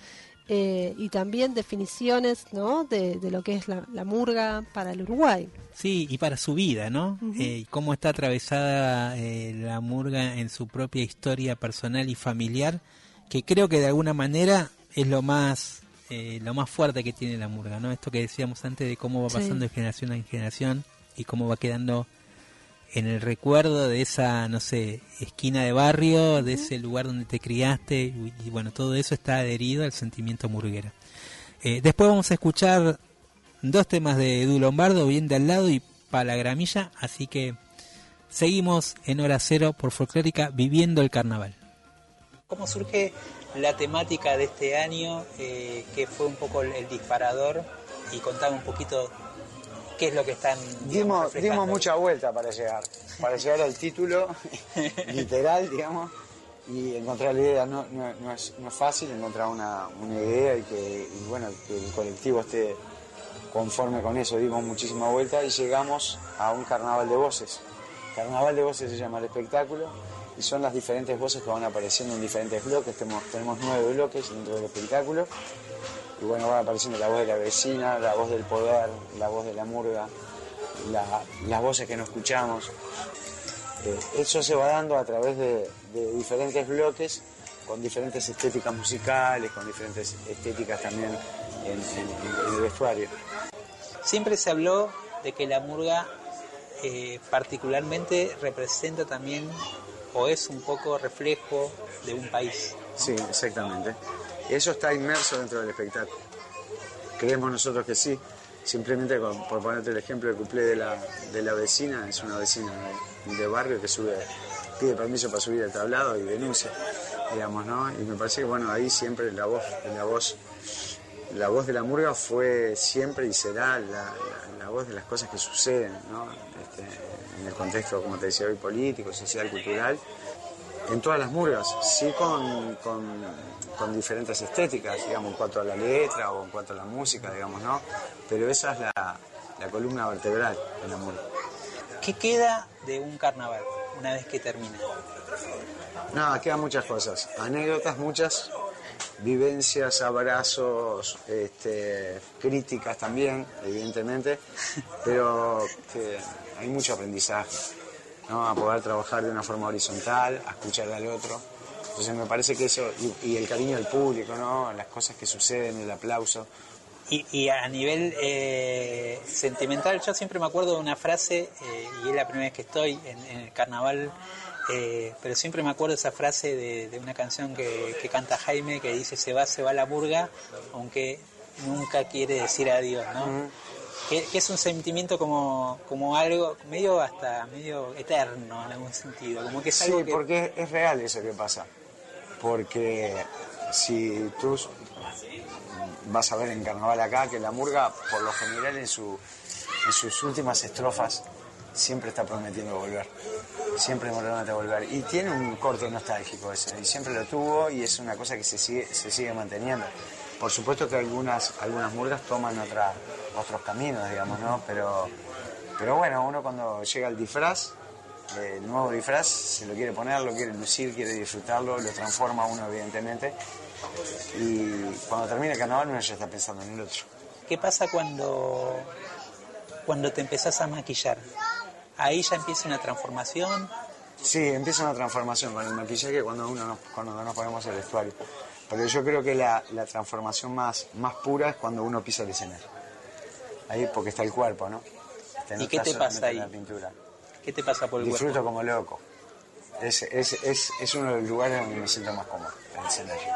eh, y también definiciones, ¿no? De, lo que es la, murga para el Uruguay. Sí, y para su vida, ¿no? Eh, y cómo está atravesada la murga en su propia historia personal y familiar, que creo que de alguna manera es lo más eh, lo más fuerte que tiene la murga, ¿no? Esto que decíamos antes de cómo va pasando de generación en generación y cómo va quedando en el recuerdo de esa, no sé, esquina de barrio, de ese lugar donde te criaste, y, bueno, todo eso está adherido al sentimiento murguera. Eh, después vamos a escuchar dos temas de Edu Lombardo, bien de al lado y para la gramilla, así que seguimos en hora cero por folclórica viviendo el carnaval. ¿Cómo surge la temática de este año, eh, que fue un poco el, disparador, y contame un poquito qué es lo que están. dimos, dimos mucha vuelta para llegar, para llegar al título, literal, digamos, y encontrar la idea. No, no, es, no es, fácil encontrar una, una idea y que, bueno, que el colectivo esté conforme con eso. Dimos muchísima vuelta y llegamos a un carnaval de voces. Carnaval de voces se llama el espectáculo y son las diferentes voces que van apareciendo en diferentes bloques. Tenemos, nueve bloques dentro del espectáculo y bueno, van apareciendo la voz de la vecina, la voz del poder, la voz de la murga, las voces que no escuchamos. Eh, eso se va dando a través de, diferentes bloques con diferentes estéticas musicales, con diferentes estéticas también en, el vestuario. Siempre se habló de que la murga eh, particularmente representa también o es un poco reflejo de un país. Sí, exactamente. Eso está inmerso dentro del espectáculo. Creemos nosotros que sí. Simplemente por ponerte el ejemplo del cuplé de la, de la vecina, es una vecina de, barrio que sube, pide permiso para subir al tablado y denuncia, digamos, ¿no? Y me parece que bueno, ahí siempre la voz, la voz, la voz de la murga fue siempre y será la, voz de las cosas que suceden, ¿no? Este, en el contexto, como te decía hoy, político, social, cultural en todas las murgas, sí con, con, diferentes estéticas, digamos, en cuanto a la letra o en cuanto a la música, digamos, ¿no? Pero esa es la, la columna vertebral de la murga. ¿Qué queda de un carnaval una vez que termina? Nada, quedan muchas cosas, anécdotas muchas, vivencias, abrazos, este, críticas también, evidentemente, pero hay mucho aprendizaje a poder trabajar de una forma horizontal, a escuchar al otro. Entonces me parece que eso, y, el cariño del público, ¿no? las cosas que suceden, el aplauso. Y, a nivel eh, sentimental, yo siempre me acuerdo de una frase, eh, y es la primera vez que estoy en, el carnaval, eh, pero siempre me acuerdo de esa frase de, una canción que, canta Jaime que dice se va, se va la murga, aunque nunca quiere decir adiós, ¿no? que, es un sentimiento como, como algo medio hasta medio eterno en algún sentido, como que es sí, porque es real eso que pasa, porque si tú vas a ver en Carnaval acá que la murga por lo general en, su, en sus últimas estrofas siempre está prometiendo volver, siempre promete volver y tiene un corte nostálgico ese y siempre lo tuvo y es una cosa que se sigue, se sigue manteniendo. Por supuesto que algunas, algunas murgas toman otra, otros caminos, digamos, ¿no? Pero, pero bueno, uno cuando llega al disfraz, el nuevo disfraz, se lo quiere poner, lo quiere lucir, quiere disfrutarlo, lo transforma uno, evidentemente. Y cuando termina el carnaval, uno ya está pensando en el otro. ¿Qué pasa cuando, cuando te empezás a maquillar? ¿Ahí ya empieza una transformación? Sí, empieza una transformación con el maquillaje cuando uno cuando nos ponemos el vestuario. Pero yo creo que la, transformación más, más pura es cuando uno pisa el escenario. Ahí porque está el cuerpo, ¿no? ¿Y qué te pasa ahí? pintura. ¿Qué te pasa por el Disfruto como loco. Es, es, es, es, uno de los lugares donde me siento más cómodo, el escenario.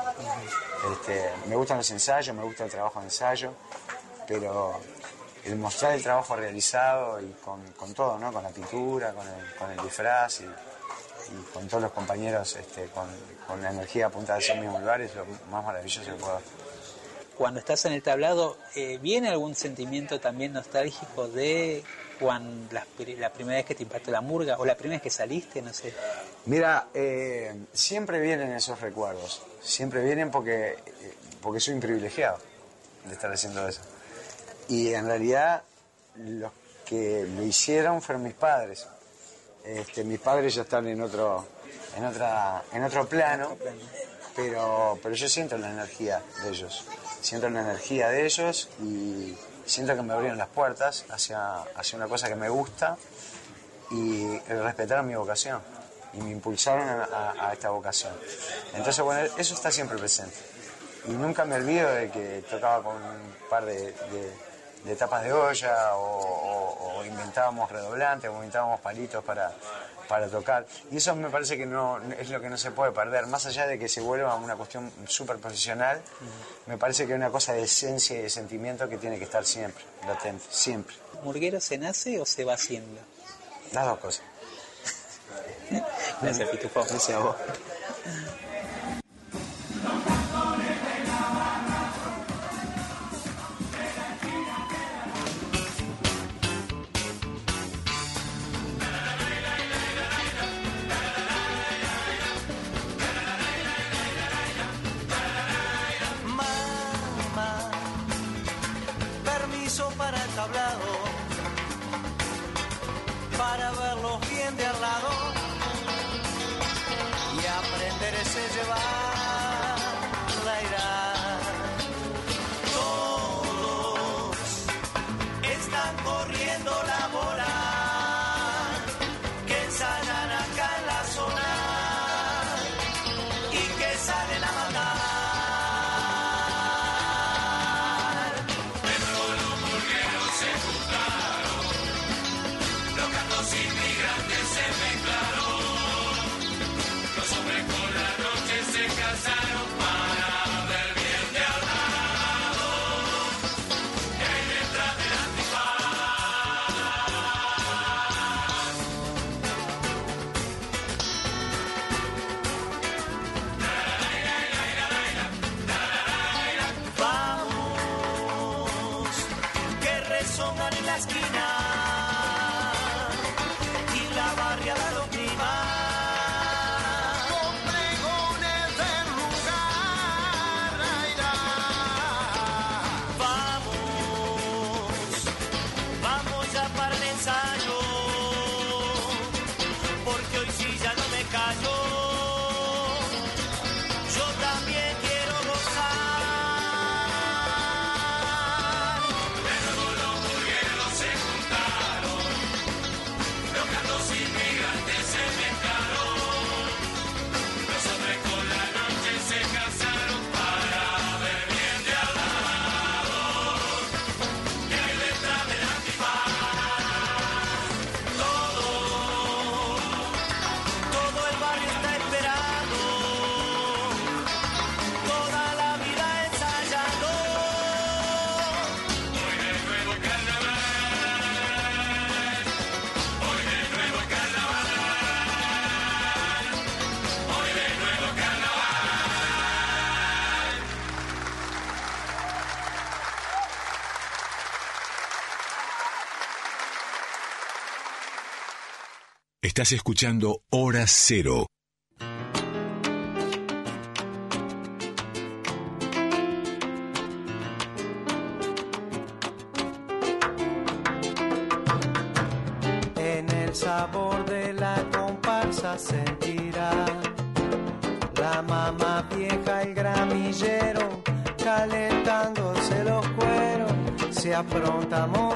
Este, me gustan los ensayos, me gusta el trabajo de ensayo, pero el mostrar el trabajo realizado y con, con todo, ¿no? Con la pintura, con el, con el disfraz y, y con todos los compañeros este, con, con, la energía apuntada a esos mismos lugares, lo más maravilloso que puedo Cuando estás en el tablado, eh, ¿viene algún sentimiento también nostálgico de cuando la, primera vez que te impactó la murga o la primera vez que saliste, no sé? Mira, eh, siempre vienen esos recuerdos, siempre vienen porque, porque soy un privilegiado de estar haciendo eso. Y en realidad los que lo hicieron fueron mis padres, este, mis padres ya están en otro, en otra, en otro plano, pero, pero yo siento la energía de ellos. Siento la energía de ellos y siento que me abrieron las puertas hacia, hacia una cosa que me gusta y respetaron mi vocación y me impulsaron a, esta vocación. Entonces, bueno, eso está siempre presente. Y nunca me olvido de que tocaba con un par de de tapas de olla o, inventábamos redoblantes o inventábamos palitos para, para tocar. Y eso me parece que no es lo que no se puede perder. Más allá de que se vuelva una cuestión súper profesional, me parece que es una cosa de esencia y de sentimiento que tiene que estar siempre, latente, siempre. ¿Murguero se nace o se va haciendo? Las dos cosas. Gracias, Pitufo. Gracias a vos. Estás escuchando Hora Cero. En el sabor de la comparsa sentirá la mamá vieja, el gramillero, calentándose los cueros. Se apronta Montevideo,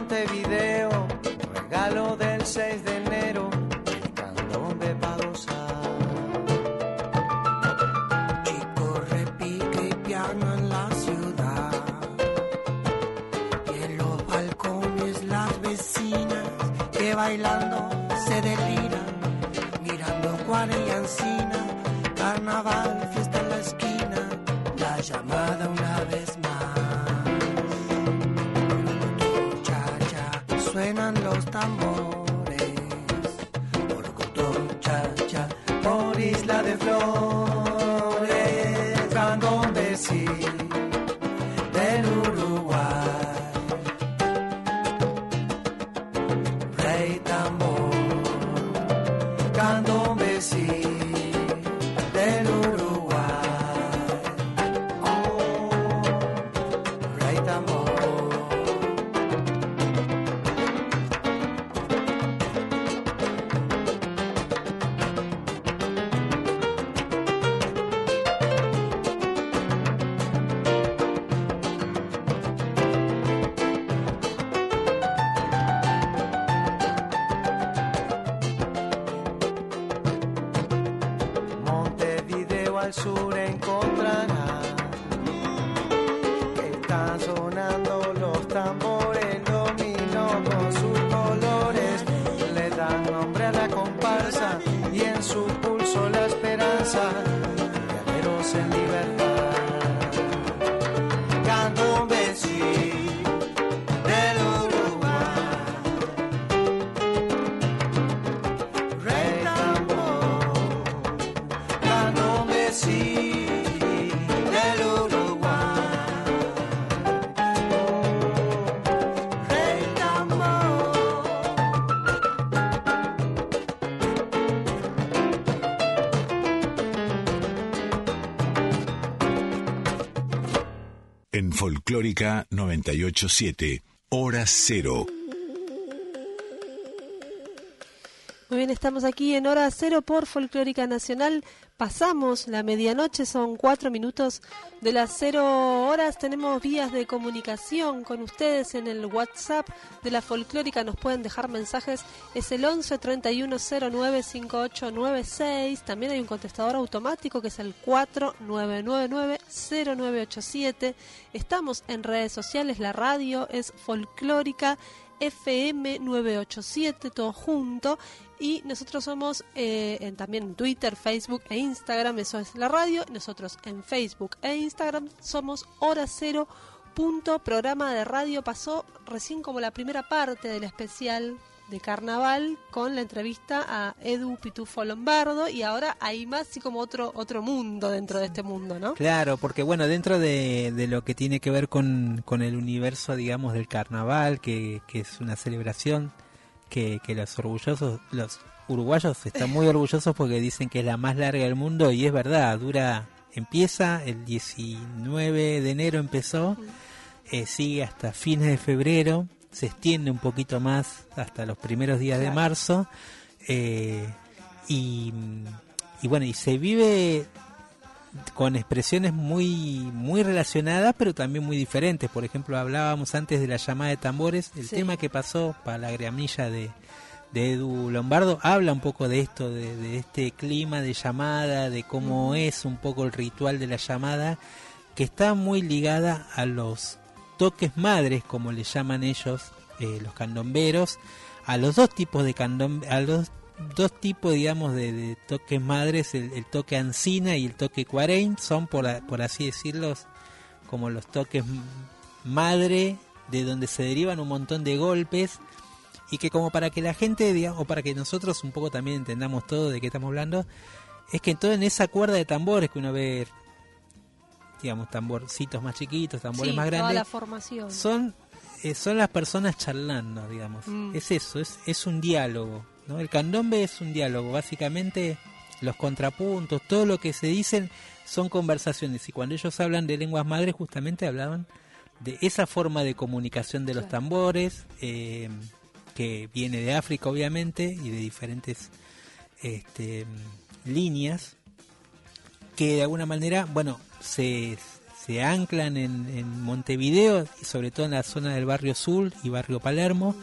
Folclórica 987, Hora Cero. Muy bien, estamos aquí en Hora Cero por Folclórica Nacional. Pasamos la medianoche, son cuatro minutos de las cero horas. Tenemos vías de comunicación con ustedes en el WhatsApp de la Folclórica. Nos pueden dejar mensajes. Es el 11 31 09 5896. También hay un contestador automático que es el 4999 0987. Estamos en redes sociales. La radio es Folclórica FM 987, todo junto. Y nosotros somos eh, en, también en Twitter, Facebook e Instagram, eso es la radio. Nosotros en Facebook e Instagram somos Hora Cero. Punto, programa de radio pasó recién como la primera parte del especial de carnaval con la entrevista a Edu Pitufo Lombardo y ahora hay más así como otro otro mundo dentro de este mundo, ¿no? Claro, porque bueno, dentro de, de lo que tiene que ver con, con el universo, digamos, del carnaval, que, que es una celebración que, que los orgullosos, los uruguayos están muy orgullosos porque dicen que es la más larga del mundo y es verdad, dura, empieza el 19 de enero empezó, eh, sigue hasta fines de febrero se extiende un poquito más hasta los primeros días de marzo eh, y, y, bueno y se vive con expresiones muy muy relacionadas pero también muy diferentes. Por ejemplo hablábamos antes de la llamada de tambores. El Sí. tema que pasó para la gramilla de de Edu Lombardo habla un poco de esto, de, de este clima de llamada, de cómo es un poco el ritual de la llamada, que está muy ligada a los toques madres, como le llaman ellos, eh, los candomberos, a los dos tipos de candombe, a los dos tipos, digamos, de, de toques madres, el, el toque ancina y el toque cuarein, son por, por así decirlo, como los toques madre, de donde se derivan un montón de golpes, y que como para que la gente, digamos, o para que nosotros un poco también entendamos todo de qué estamos hablando, es que todo en esa cuerda de tambores que uno ve, digamos, tamborcitos más chiquitos, tambores Sí, más toda grandes, la formación. son eh, son las personas charlando, digamos. Mm. Es eso, es, es un diálogo. ¿No? El candombe es un diálogo. Básicamente, los contrapuntos, todo lo que se dicen son conversaciones. Y cuando ellos hablan de lenguas madres, justamente hablaban de esa forma de comunicación de los tambores, eh, que viene de África, obviamente, y de diferentes este, líneas que de alguna manera, bueno, se, se anclan en, en Montevideo y sobre todo en la zona del barrio Sur y barrio Palermo.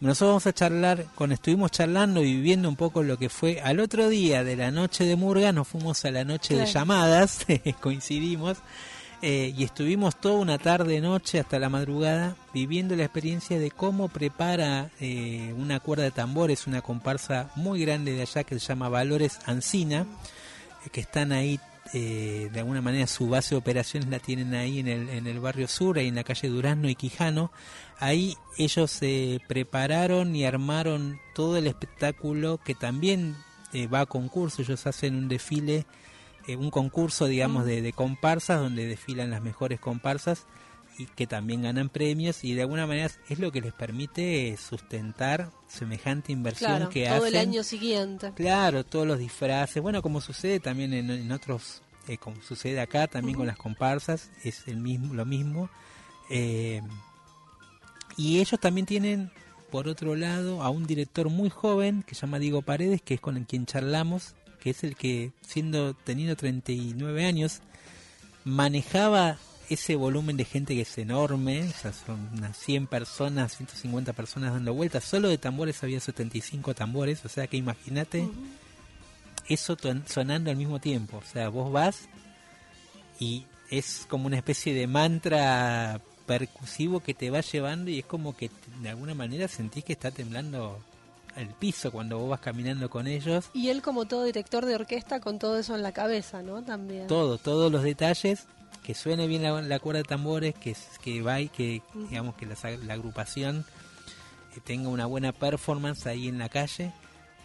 Nosotros vamos a charlar, cuando estuvimos charlando y viviendo un poco lo que fue al otro día de la noche de Murga, nos fuimos a la noche de llamadas, coincidimos, eh, y estuvimos toda una tarde, noche, hasta la madrugada, viviendo la experiencia de cómo prepara eh, una cuerda de tambores, una comparsa muy grande de allá que se llama Valores Ancina, eh, que están ahí, eh, de alguna manera su base de operaciones la tienen ahí en el, en el barrio sur, ahí en la calle Durazno y Quijano. Ahí ellos se prepararon y armaron todo el espectáculo que también eh, va a concurso, ellos hacen un desfile eh, un concurso, digamos, de, de comparsas donde desfilan las mejores comparsas y que también ganan premios y de alguna manera es lo que les permite sustentar semejante inversión Claro, que todo hacen. el año siguiente. Claro, todos los disfraces, bueno, como sucede también en, en otros, eh, como sucede acá también con las comparsas, es el mismo, lo mismo. Eh, y ellos también tienen, por otro lado, a un director muy joven que se llama Diego Paredes, que es con quien charlamos, que es el que, siendo teniendo 39 años, manejaba ese volumen de gente que es enorme, o sea, son unas 100 personas, 150 personas dando vueltas, solo de tambores había 75 tambores, o sea que imagínate eso sonando al mismo tiempo, o sea, vos vas y es como una especie de mantra percusivo que te va llevando y es como que de alguna manera sentís que está temblando el piso cuando vos vas caminando con ellos. Y él como todo director de orquesta con todo eso en la cabeza, ¿no? También. todo, todos los detalles, que suene bien la, la cuerda de tambores, que, que va y que, digamos, que la, la agrupación eh, tenga una buena performance ahí en la calle,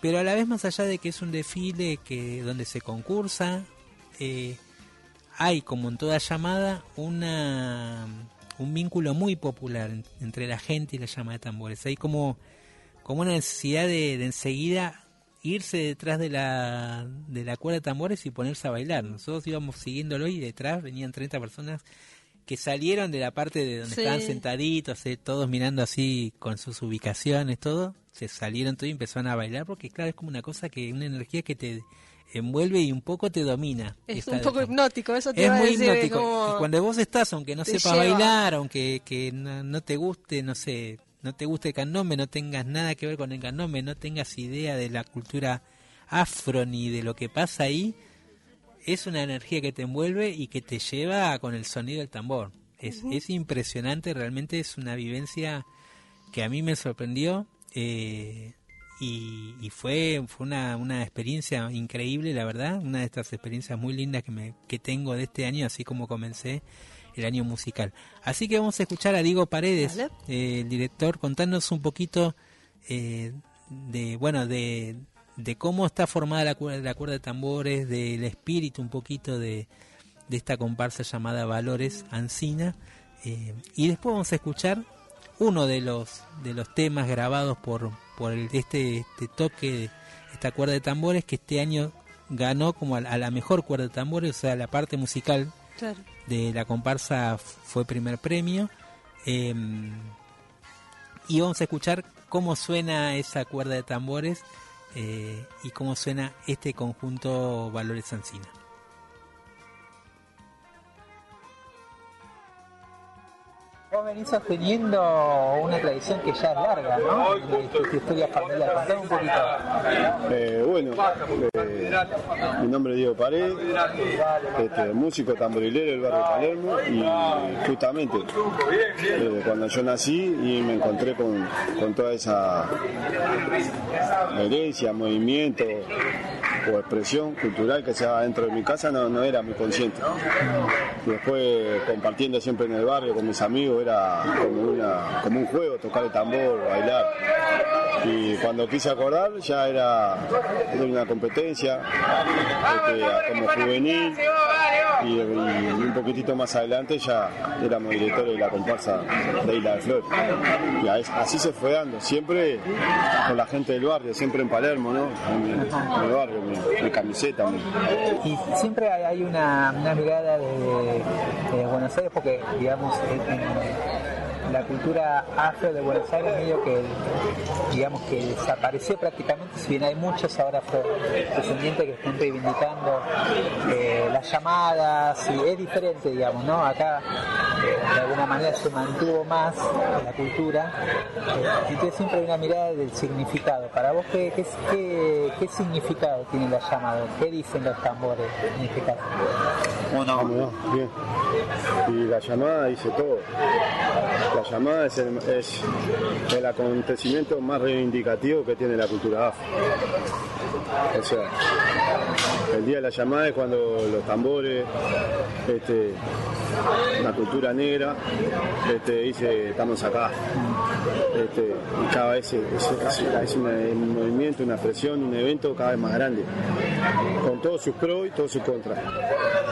pero a la vez más allá de que es un desfile que donde se concursa, eh, hay como en toda llamada una un vínculo muy popular en- entre la gente y la llama de tambores. Hay como, como una necesidad de, de enseguida irse detrás de la, de la cuerda de tambores y ponerse a bailar. Nosotros íbamos siguiéndolo y detrás venían 30 personas que salieron de la parte de donde Sí. estaban sentaditos, eh, todos mirando así con sus ubicaciones, todo. Se salieron todos y empezaron a bailar porque claro, es como una cosa que, una energía que te envuelve y un poco te domina. Es un poco hipnótico, eso te es muy decir, hipnótico. como- Y cuando vos estás, aunque no lleva. bailar, aunque que no, no te guste, no sé, no te guste el candombe, no tengas nada que ver con el candombe, no tengas idea de la cultura afro ni de lo que pasa ahí, es una energía que te envuelve y que te lleva con el sonido del tambor. Es, es impresionante, realmente es una vivencia que a mí me sorprendió eh, y, y fue, fue una, una experiencia increíble, la verdad, una de estas experiencias muy lindas que, me, que tengo de este año, así como comencé el año musical. Así que vamos a escuchar a Diego Paredes, eh, el director, contándonos un poquito eh, de, bueno, de, de cómo está formada la, la cuerda de tambores, del espíritu un poquito de, de esta comparsa llamada Valores Ancina. Eh, y después vamos a escuchar uno de los de los temas grabados por por el, este este toque esta cuerda de tambores que este año ganó como a, la mejor cuerda de tambores o sea la parte musical de la comparsa fue primer premio em, y vamos a escuchar cómo suena esa cuerda de tambores eh, y cómo suena este conjunto Valores Ancina. Vos venís sosteniendo una tradición que ya es larga, ¿no? De tu, historia. Eh, bueno, eh, mi nombre es Diego Pared, este, músico tamborilero del barrio Palermo y justamente eh, cuando yo nací y me encontré con, con toda esa herencia, movimiento o expresión cultural que se daba dentro de mi casa no, no era muy consciente. Después compartiendo siempre en el barrio con mis amigos era como, una, como un juego, tocar el tambor, bailar. Y cuando quise acordar ya era, una competencia este, como juvenil y, un poquitito más adelante ya éramos directores de la comparsa de Isla de Flor. Y así se fue dando, siempre con la gente del barrio, siempre en Palermo, ¿no? En, el barrio, mi, camiseta. Y siempre hay una, mirada de, Buenos Aires porque, digamos, la cultura afro de Buenos Aires medio que digamos que desapareció prácticamente, si bien hay muchos ahora descendientes que están reivindicando eh, las llamadas, y es diferente, digamos, ¿no? Acá de alguna manera se mantuvo más la cultura eh, y que siempre hay una mirada del significado. Para vos, ¿qué, qué, qué, significado tiene la llamada? ¿Qué dicen los tambores en este caso? Bueno, bien. Y la llamada dice todo. La llamada es el, es el acontecimiento más reivindicativo que tiene la cultura afro. O sea, el día de la llamada es cuando los tambores, este, la cultura negra, este, dice estamos acá. Este, y cada vez es, un movimiento, una expresión, un evento cada vez más grande, con todos sus pros y todos sus contras.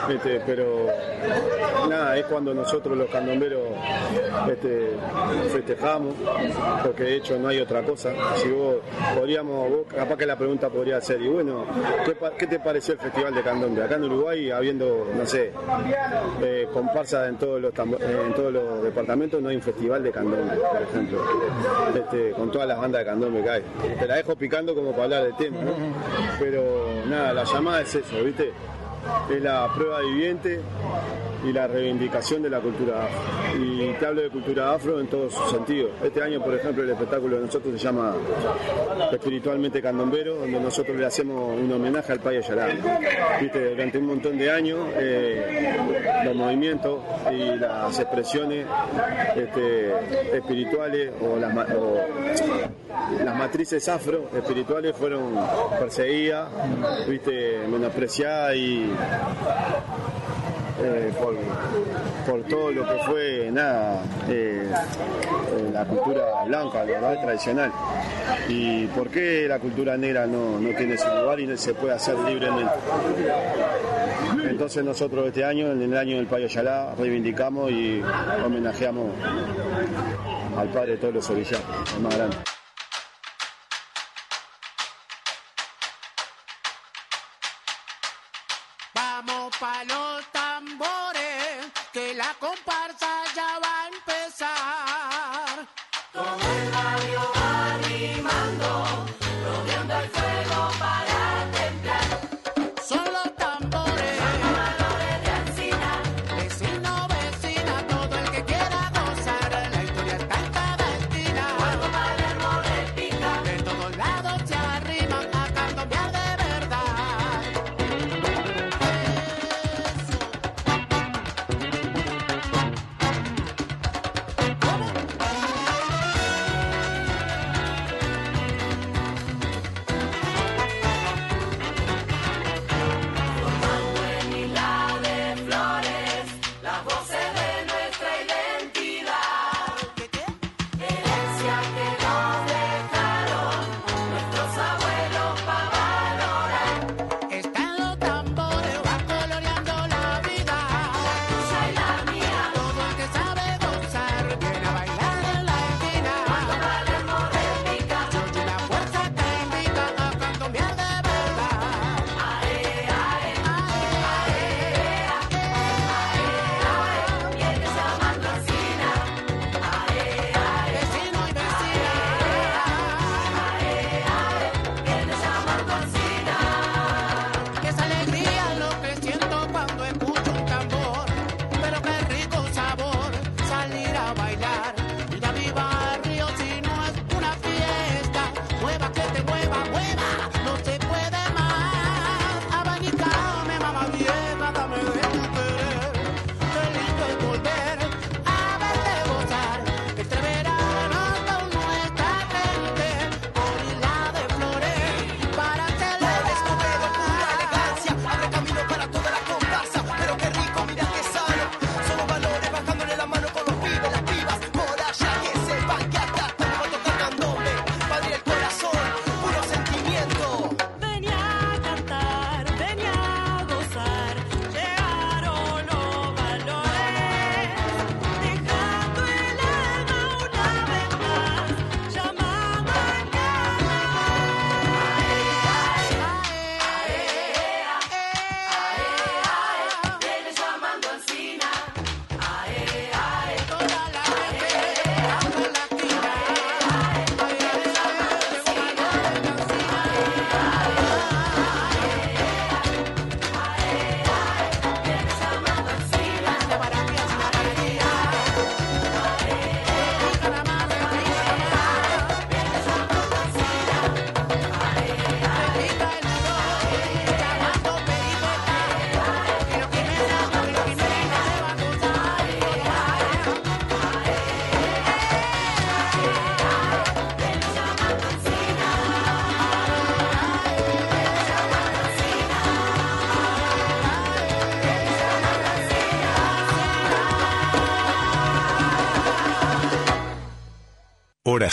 Este, pero nada, es cuando nosotros los candomberos este, festejamos, porque de hecho no hay otra cosa. Si vos podríamos, capaz que la pregunta podría ser, y bueno, ¿qué, te pareció el Festival de Candombe? Acá en Uruguay, habiendo, no sé, eh, comparsa en todos los en todos los departamentos, no hay un festival de candombe, por ejemplo, este, con todas las bandas de candombe que hay. Te la dejo picando como para hablar del tema, ¿no? Pero nada, la llamada es eso, ¿viste? Es la prueba viviente y la reivindicación de la cultura afro. Y te hablo de cultura afro en todos sus sentidos. Este año, por ejemplo, el espectáculo de nosotros se llama Espiritualmente Candombero, donde nosotros le hacemos un homenaje al Payo Yará. ¿Viste? Durante un montón de años, eh, los movimientos y las expresiones este, espirituales o las, las matrices afro espirituales fueron perseguidas, ¿viste? menospreciadas y eh, por, todo lo que fue nada eh, eh, la cultura blanca, la verdad tradicional. ¿Y por qué la cultura negra no, tiene ese lugar y no se puede hacer libremente? Entonces nosotros este año, en el año del Payo Yalá, reivindicamos y homenajeamos al padre de todos los orillanos, el más grande.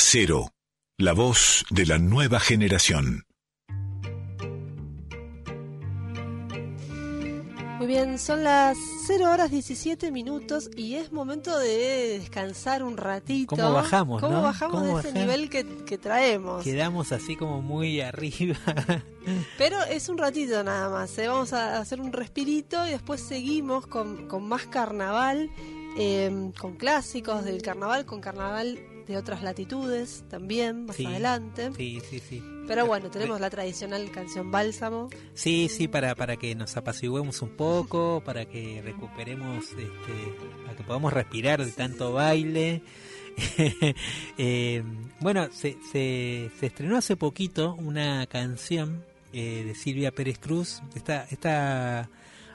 Cero, la voz de la nueva generación. Muy bien, son las 0 horas 17 minutos y es momento de descansar un ratito. ¿Cómo bajamos? ¿Cómo bajamos de ese nivel que, que, traemos? Quedamos así como muy arriba. Pero es un ratito nada más. ¿eh? Vamos a hacer un respirito y después seguimos con, con más carnaval, eh, con clásicos del carnaval, con carnaval de otras latitudes también, más adelante. Sí, sí, sí. Pero bueno, tenemos la tradicional canción Bálsamo. Sí, sí, para, para que nos apaciguemos un poco, para que recuperemos, este, para que podamos respirar de tanto baile. eh, bueno, se, se, se, estrenó hace poquito una canción eh, de Silvia Pérez Cruz, esta, esta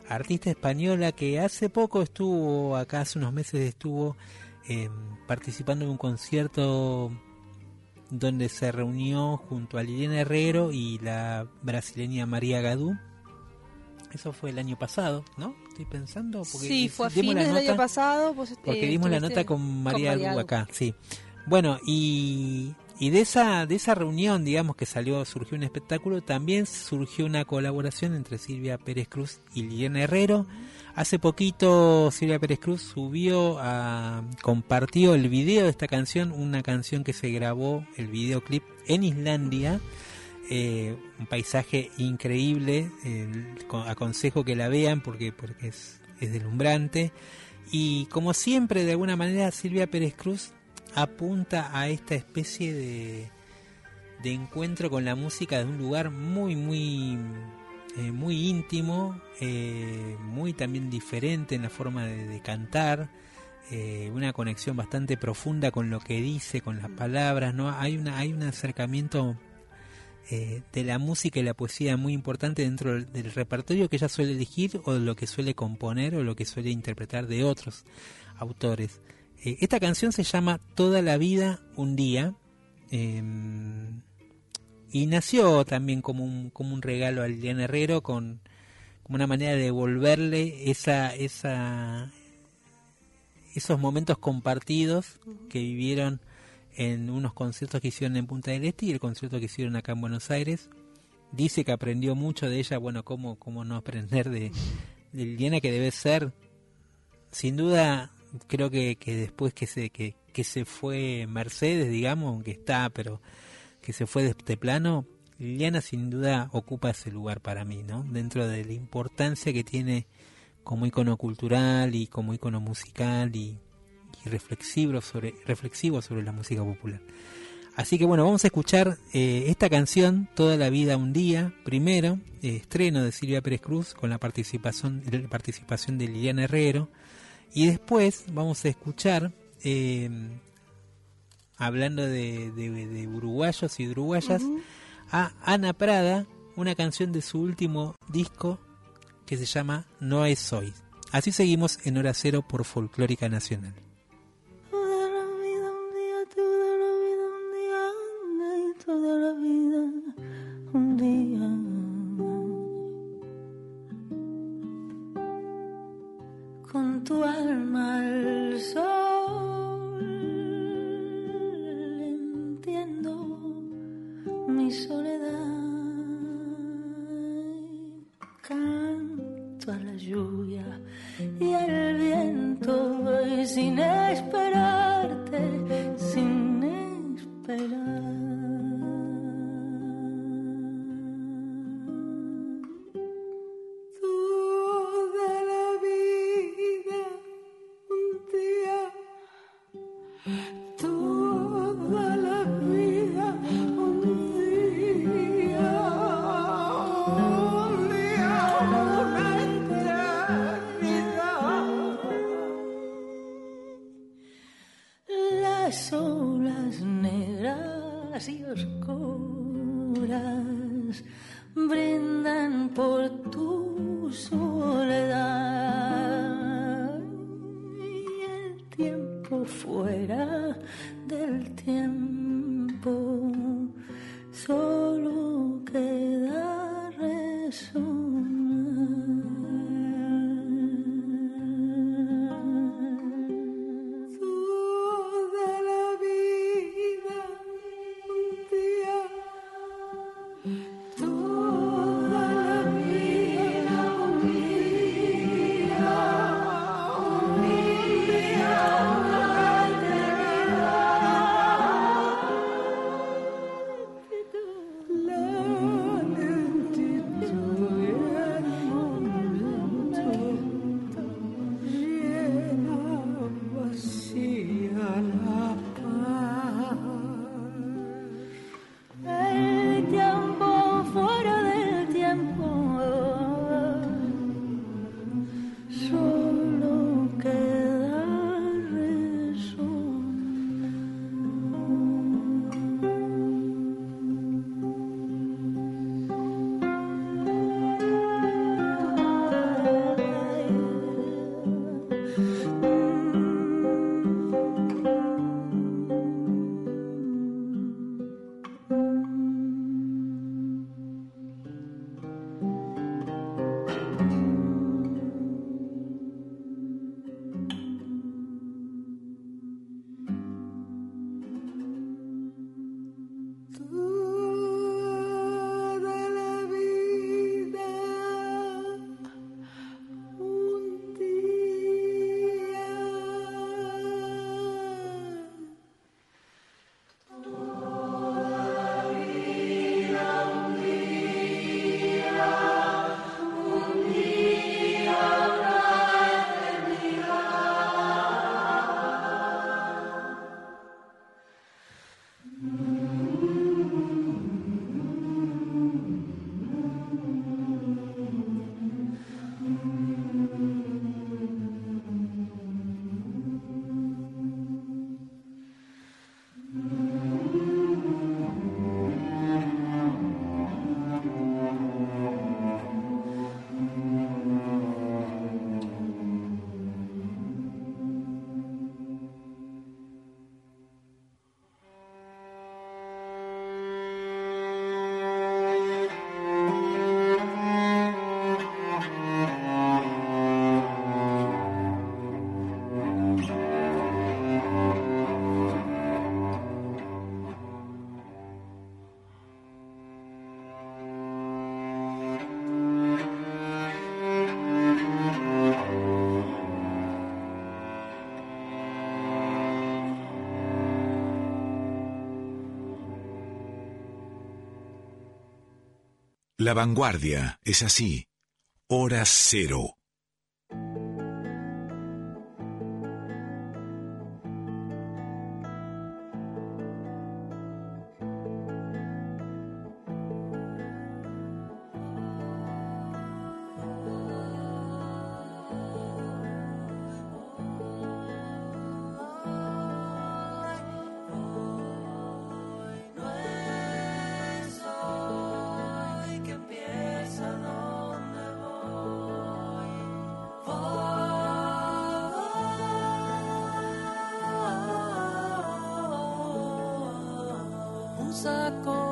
artista española que hace poco estuvo, acá hace unos meses estuvo eh, participando en un concierto donde se reunió junto a Liliana Herrero y la brasileña María Gadú. Eso fue el año pasado, ¿no? Estoy pensando. Porque sí, fue a fines del año pasado. Pues, porque dimos la nota con María, Gadú acá, sí. Bueno, y, y de esa de esa reunión, digamos que salió surgió un espectáculo, también surgió una colaboración entre Silvia Pérez Cruz y Liliana Herrero. Hace poquito Silvia Pérez Cruz subió a compartió el video de esta canción, una canción que se grabó el videoclip en Islandia. Eh, un paisaje increíble, aconsejo que la vean porque, porque es, es deslumbrante. Y como siempre, de alguna manera, Silvia Pérez Cruz apunta a esta especie de, de encuentro con la música de un lugar muy, muy, eh, muy íntimo, eh, muy también diferente en la forma de, cantar, eh, una conexión bastante profunda con lo que dice, con las palabras, ¿no? Hay, una, hay un acercamiento de la música y la poesía muy importante dentro del, del, repertorio que ella suele elegir o lo que suele componer o lo que suele interpretar de otros autores. Eh, esta canción se llama Toda la vida un día eh, y nació también como un, como un regalo a Liliana Herrero con como una manera de devolverle esa, esa, esos momentos compartidos que vivieron en unos conciertos que hicieron en Punta del Este y el concierto que hicieron acá en Buenos Aires. Dice que aprendió mucho de ella, bueno, cómo, cómo no aprender de, de Liliana, que debe ser, sin duda, creo que, que después que se, que, que se fue Mercedes, digamos, aunque está, pero que se fue de este plano, Liliana sin duda ocupa ese lugar para mí, ¿no? Dentro de la importancia que tiene como icono cultural y como icono musical y, y reflexivo sobre reflexivo sobre la música popular. Así que bueno, vamos a escuchar eh, esta canción, Toda la vida un día, primero, eh, estreno de Silvia Pérez Cruz con la participación, la participación de Liliana Herrero, y después vamos a escuchar, eh, hablando de, de, de, uruguayos y uruguayas, uh -huh. a Ana Prada, una canción de su último disco que se llama No es hoy. Así seguimos en Hora Cero por Folclórica Nacional. del tiempo, solo queda resumen. La vanguardia es así. Hora cero. Ta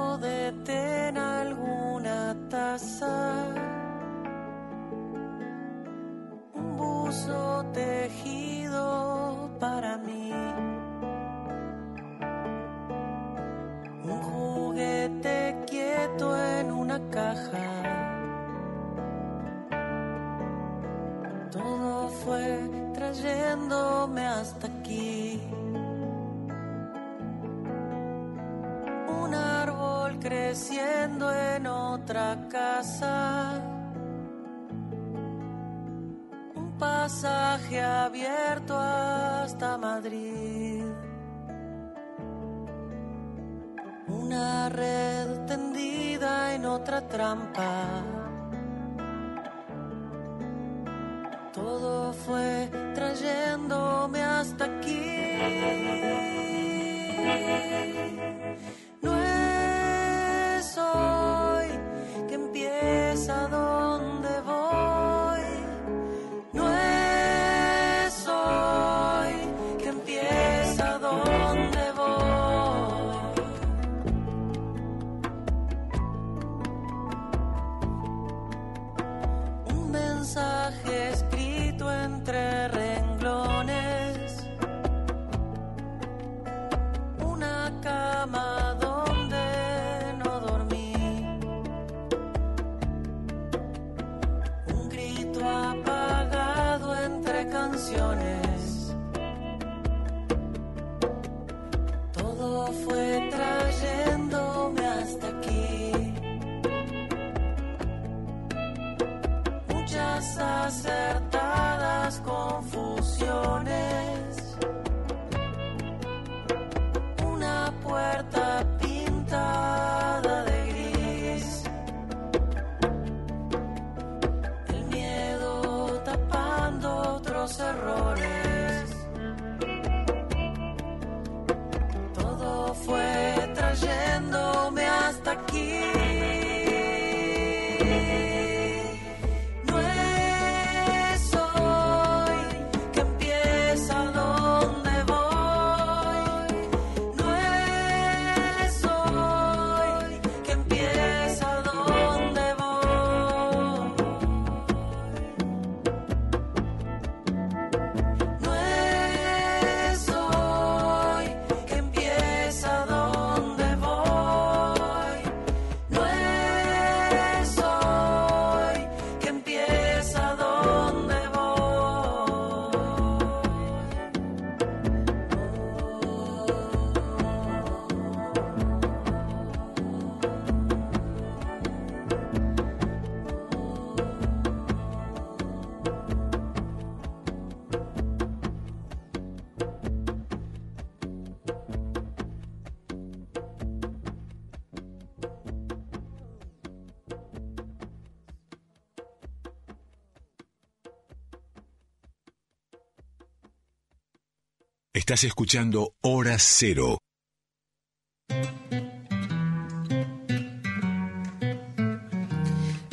Estás escuchando Hora Cero.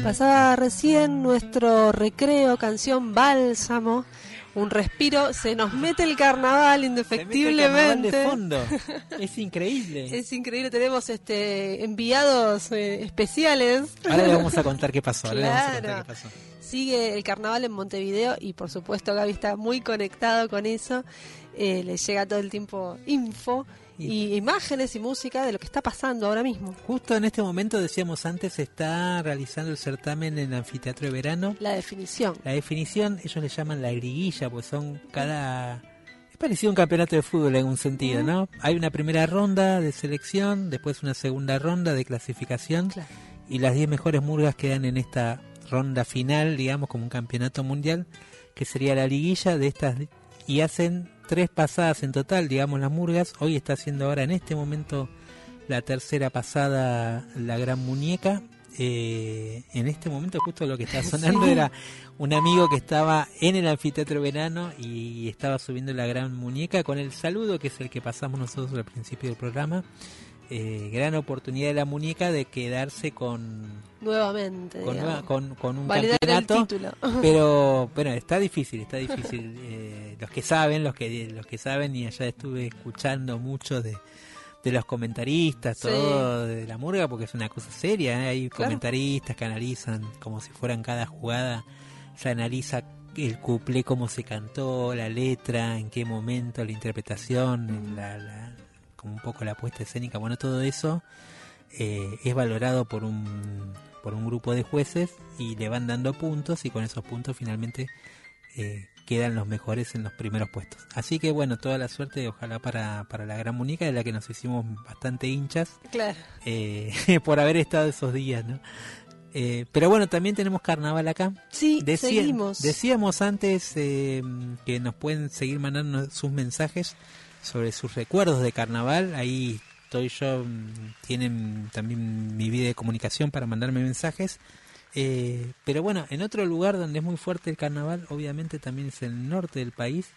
Pasaba recién nuestro recreo, canción Bálsamo, un respiro, se nos mete el carnaval indefectiblemente. de fondo. Es increíble. es increíble, tenemos este enviados eh, especiales. Ahora le vamos a contar qué pasó. qué pasó. Sigue el carnaval en Montevideo y por supuesto Gaby está muy conectado con eso. Eh, le llega todo el tiempo info y imágenes y música de lo que está pasando ahora mismo. Justo en este momento, decíamos antes, se está realizando el certamen en el anfiteatro de verano. La definición. La definición, ellos le llaman la griguilla, pues son cada... Es parecido a un campeonato de fútbol en un sentido, ¿no? Hay una primera ronda de selección, después una segunda ronda de clasificación y las 10 mejores murgas quedan en esta ronda final, digamos, como un campeonato mundial, que sería la liguilla de estas y hacen tres pasadas en total, digamos, las murgas. Hoy está haciendo ahora en este momento la tercera pasada la gran muñeca. Eh, en este momento justo lo que está sonando era un amigo que estaba en el anfiteatro verano y estaba subiendo la gran muñeca con el saludo que es el que pasamos nosotros al principio del programa eh, gran oportunidad de la muñeca de quedarse con nuevamente con, con, un campeonato. pero bueno está difícil está difícil. Eh, los que saben los que los que saben y allá estuve escuchando mucho de, de los comentaristas todo de la murga porque es una cosa seria ¿eh? hay comentaristas que analizan como si fueran cada jugada se analiza el cuplé cómo se cantó la letra en qué momento la interpretación la como un poco la puesta escénica, bueno, todo eso eh, es valorado por un, por un grupo de jueces y le van dando puntos y con esos puntos finalmente eh, quedan los mejores en los primeros puestos. Así que bueno, toda la suerte ojalá para, para la Gran Muñeca de la que nos hicimos bastante hinchas claro. Eh, por haber estado esos días, ¿no? pero bueno, también tenemos carnaval acá. Sí, seguimos. Decíamos antes que nos pueden seguir mandando sus mensajes sobre sus recuerdos de carnaval. Ahí estoy yo, mm, tienen también mi vida de comunicación para mandarme mensajes. Eh, pero bueno, en otro lugar donde es muy fuerte el carnaval, obviamente también es el norte del país.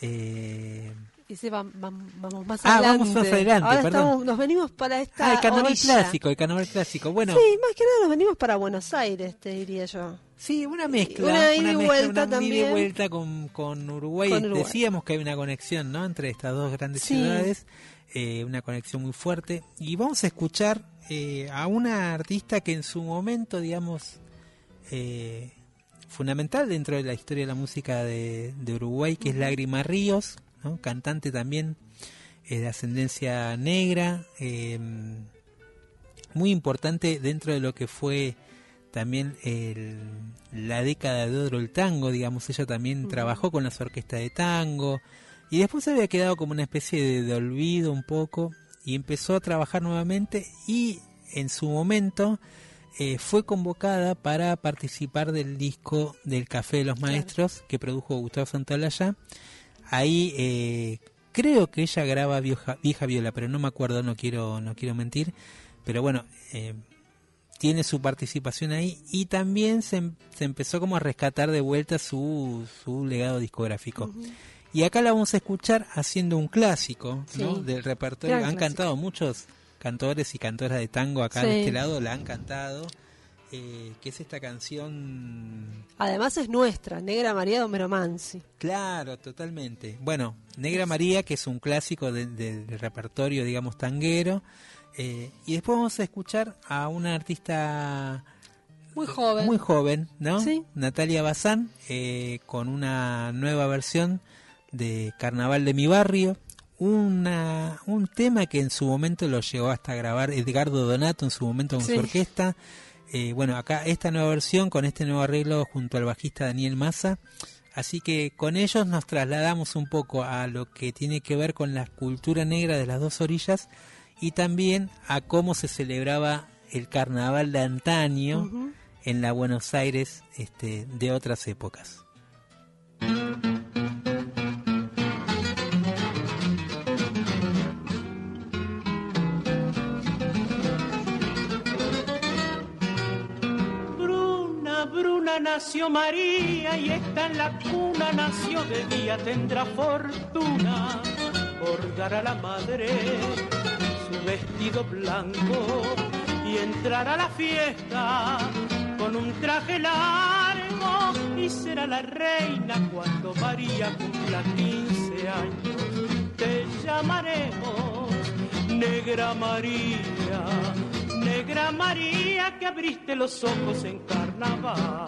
Eh, ese vamos más ah, adelante. vamos más adelante, Ahora Estamos, nos venimos para esta. Ah, el carnaval clásico, el carnaval clásico. Bueno. Sí, más que nada nos venimos para Buenos Aires, te diría yo. Sí, una mezcla. Una ida y vuelta también. vuelta con, con, Uruguay. Decíamos que hay una conexión, ¿no? Entre estas dos grandes ciudades. Eh, una conexión muy fuerte. Y vamos a escuchar eh, a una artista que en su momento, digamos, eh, fundamental dentro de la historia de la música de, de Uruguay, que es Lágrima Ríos, cantante también eh, de ascendencia negra, eh, muy importante dentro de lo que fue también la década de oro el tango, digamos, ella también trabajó con las orquestas de tango y después se había quedado como una especie de, olvido un poco y empezó a trabajar nuevamente y en su momento eh, fue convocada para participar del disco del Café de los Maestros que produjo Gustavo Santaolalla Ahí eh, creo que ella graba vieja, vieja, viola, pero no me acuerdo, no quiero, no quiero mentir. Pero bueno, eh, tiene su participación ahí y también se, se, empezó como a rescatar de vuelta su, su legado discográfico. Y acá la vamos a escuchar haciendo un clásico del repertorio. Han cantado muchos cantores y cantoras de tango acá de este lado, la han cantado. Eh, que es esta canción... Además es nuestra, Negra María de. Claro, totalmente. Bueno, Negra María, que es un clásico del repertorio, digamos, tanguero. Eh, y después vamos a escuchar a una artista... Muy joven. Muy joven, ¿no? Sí. Natalia Bazán, eh, con una nueva versión de Carnaval de mi barrio. Una, un tema que en su momento lo llegó hasta grabar Edgardo Donato en su momento con su orquesta. Eh, bueno, acá esta nueva versión con este nuevo arreglo junto al bajista Daniel Massa. Así que con ellos nos trasladamos un poco a lo que tiene que ver con la cultura negra de las dos orillas y también a cómo se celebraba el carnaval de antaño en la Buenos Aires este, de otras épocas. Cuna nació María y esta en la cuna nació de día, tendrá fortuna por dar a la madre su vestido blanco y entrar a la fiesta con un traje largo y será la reina cuando María cumpla 15 años. Te llamaremos Negra María, Negra María que abriste los ojos en carnaval.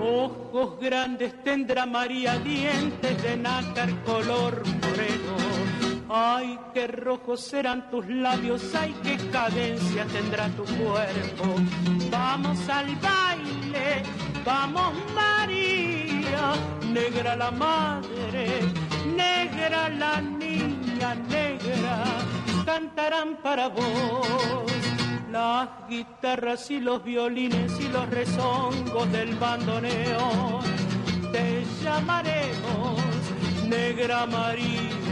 Ojos grandes tendrá María, dientes de nácar color moreno. Ay, qué rojos serán tus labios, ay, qué cadencia tendrá tu cuerpo. Vamos al baile, vamos María, negra la madre, negra la niña, negra, cantarán para vos las guitarras y los violines y los rezongos del bandoneón. Te llamaremos Negra María,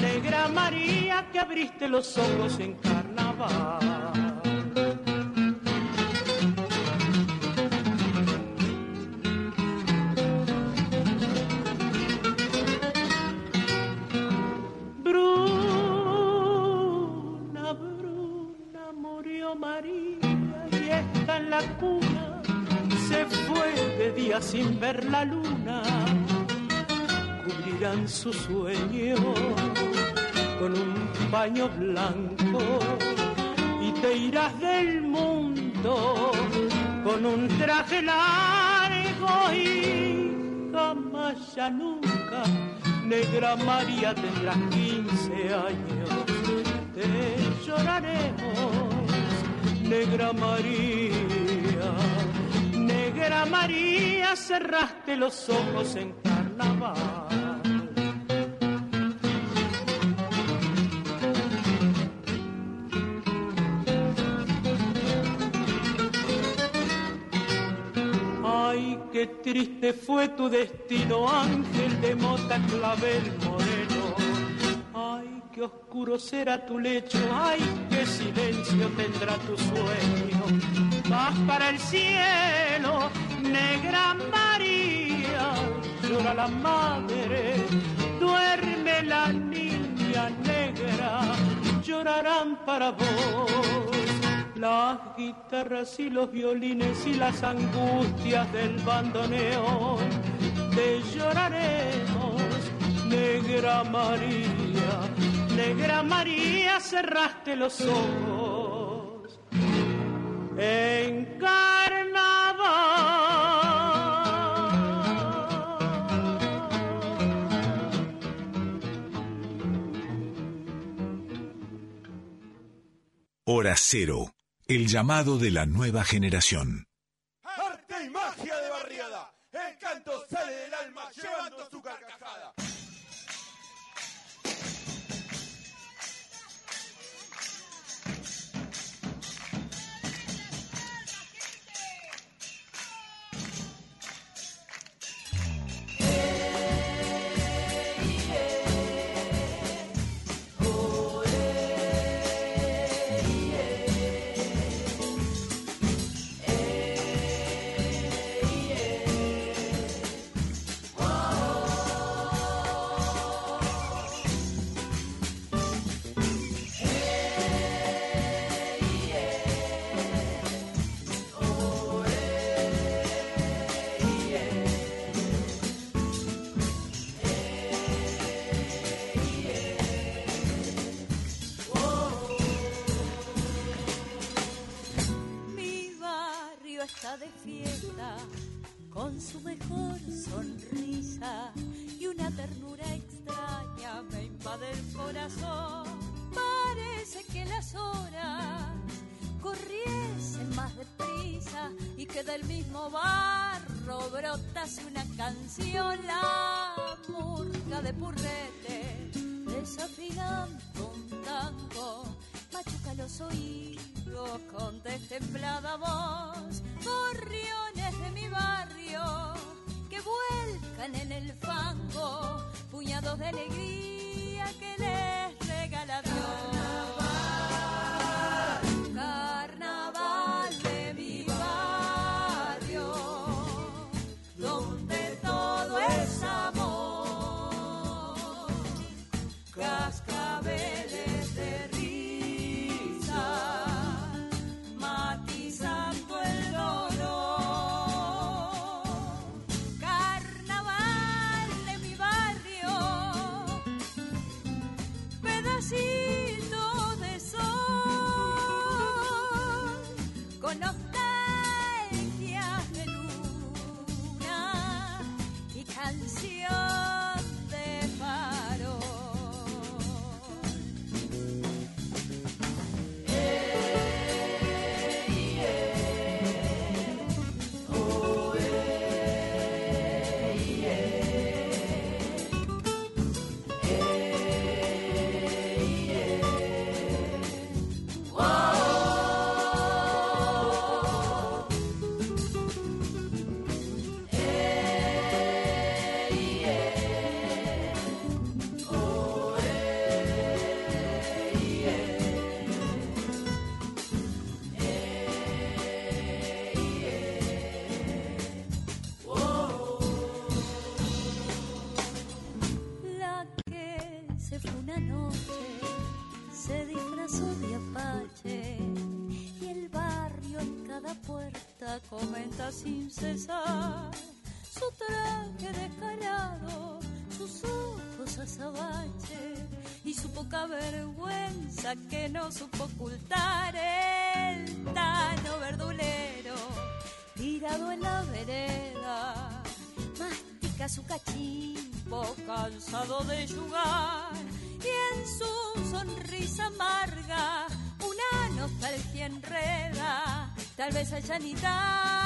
Negra María que abriste los ojos en carnaval. María y está en la cuna, se fue de día sin ver la luna, cubrirán su sueño con un paño blanco y te irás del mundo con un traje largo y jamás ya nunca, negra María tendrás 15 años, te lloraremos Negra María, Negra María, cerraste los ojos en carnaval. Qué triste fue tu destino, ángel de mota clavel qué oscuro será tu lecho, ay, qué silencio tendrá tu sueño. Vas para el cielo, negra María, llora la madre, duerme la niña negra, llorarán para vos. Las guitarras y los violines y las angustias del bandoneón, te lloraremos, negra María Negra María, cerraste los ojos. En carnaval. Hora cero, el llamado de la nueva generación. Arte y magia de barriada, el canto sale del alma llevando su carcajada. Parece que las horas corriesen más deprisa y que del mismo barro brotase una canción. La murga de purrete desafinando un tango machuca los oídos con destemplada voz. Gorriones de mi barrio que vuelcan en el fango puñados de alegría que les regala Dios. Cansado de jugar y en su sonrisa amarga una nostalgia enreda. Tal vez en Italia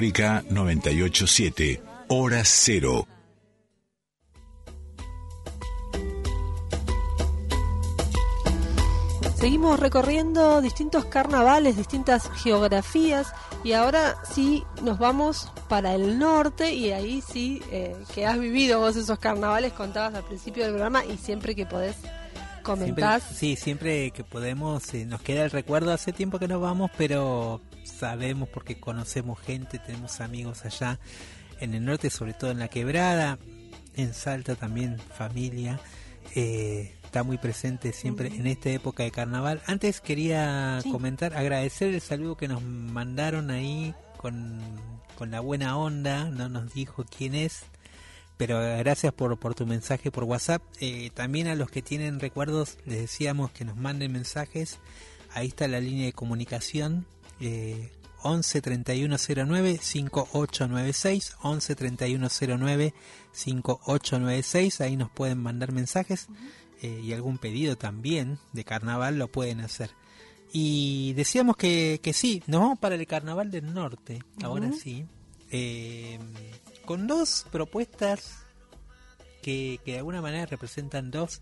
Folclórica 987, Hora Cero. Seguimos recorriendo distintos carnavales, distintas geografías y ahora sí nos vamos para el norte y ahí sí eh, que has vivido vos esos carnavales, contabas al principio del programa y siempre que podés Siempre, comentás. sí, siempre que podemos, eh, nos queda el recuerdo, hace tiempo que nos vamos, pero sabemos porque conocemos gente, tenemos amigos allá en el norte, sobre todo en la quebrada, en Salta también, familia, eh, está muy presente siempre en esta época de carnaval. Antes quería comentar, agradecer el saludo que nos mandaron ahí con, con la buena onda, no nos dijo quién es, pero gracias por, por tu mensaje por WhatsApp. Eh, también a los que tienen recuerdos les decíamos que nos manden mensajes. Ahí está la línea de comunicación. Eh, 11 3109 5896 11 3109 5896 ahí nos pueden mandar mensajes eh, y algún pedido también de carnaval lo pueden hacer. Y decíamos que, que sí nos vamos para el carnaval del norte ahora sí eh, con dos propuestas que, que de alguna manera representan dos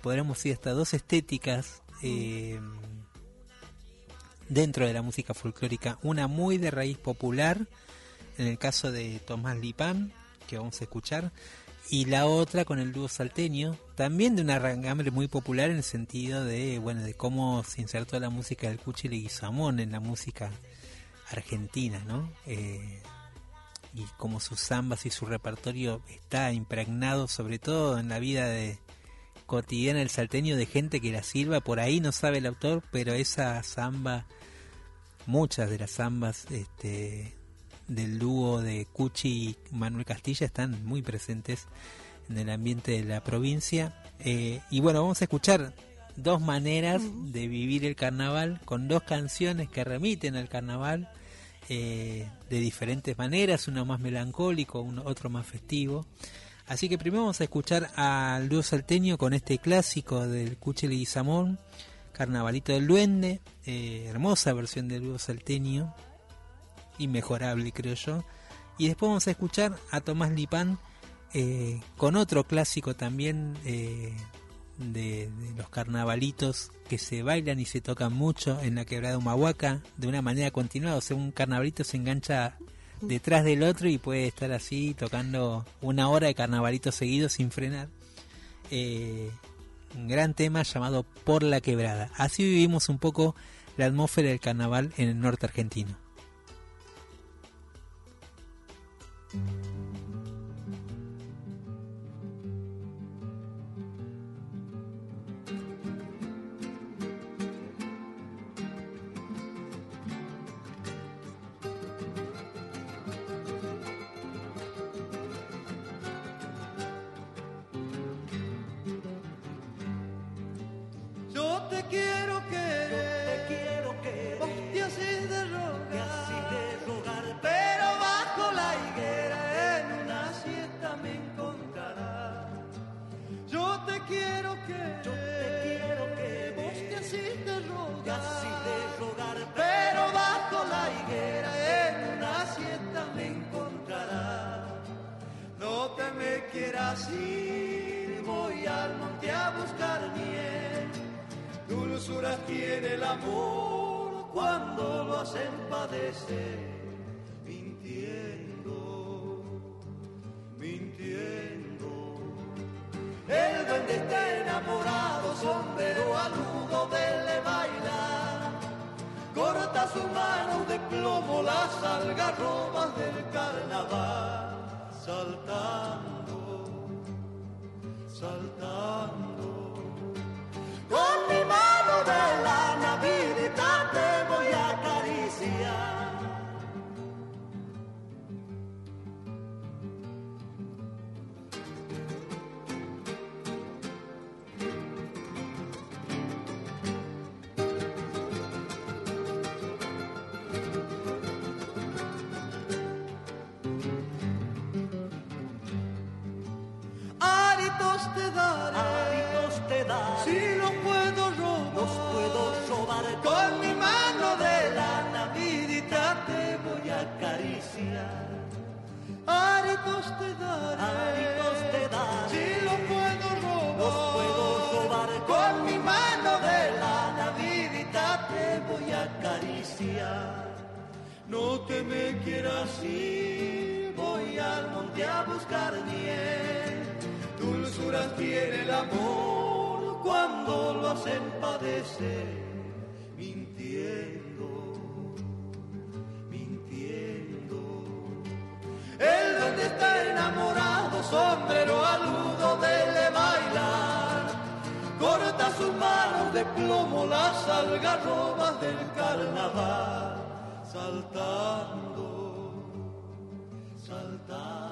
podríamos decir hasta dos estéticas eh, dentro de la música folclórica, una muy de raíz popular, en el caso de Tomás Lipán, que vamos a escuchar, y la otra con el dúo salteño, también de una rangambre muy popular en el sentido de, bueno, de cómo se insertó la música del Cuchi Leguizamón en la música argentina, ¿no? Eh, y como sus zambas y su repertorio está impregnado sobre todo en la vida de cotidiana del salteño de gente que la sirva, por ahí no sabe el autor, pero esa samba, muchas de las zambas este, del dúo de Cuchi y Manuel Castilla están muy presentes en el ambiente de la provincia. Eh, y bueno, vamos a escuchar dos maneras de vivir el carnaval con dos canciones que remiten al carnaval eh, de diferentes maneras, uno más melancólico, uno, otro más festivo. Así que primero vamos a escuchar al dúo salteño con este clásico del Cuchel y Samón, Carnavalito del Duende, eh, hermosa versión del dúo salteño, inmejorable creo yo. Y después vamos a escuchar a Tomás Lipán eh, con otro clásico también eh, de, los carnavalitos que se bailan y se tocan mucho en la quebrada Humahuaca de una manera continuada. O sea, un carnavalito se engancha detrás del otro y puede estar así tocando una hora de carnavalito seguido sin frenar. Un gran tema llamado Por la Quebrada. Así vivimos un poco la atmósfera del carnaval en el norte argentino. quieras ir, voy al monte a buscar miel. Dulzura tiene el amor cuando lo hacen padecer, mintiendo, mintiendo. El duende está enamorado, sombrero aludo de bailar. Corta su mano de plomo las algarrobas del carnaval saltando. saltando. daré, hábitos te daré, si lo puedo robar, los puedo robar con mi mano de la Navidad te voy a acariciar. Hábitos te daré, hábitos te daré, si lo puedo robar, los puedo robar con mi mano de la Navidad te voy a acariciar. No te me quieras ir, voy al monte a buscar nieve. Dulzuras tiene el amor cuando lo hacen padecer, mintiendo, mintiendo. El donde está enamorado, sombrero aludo dele bailar. Corta sus manos de plomo las algarrobas del carnaval, saltando, saltando.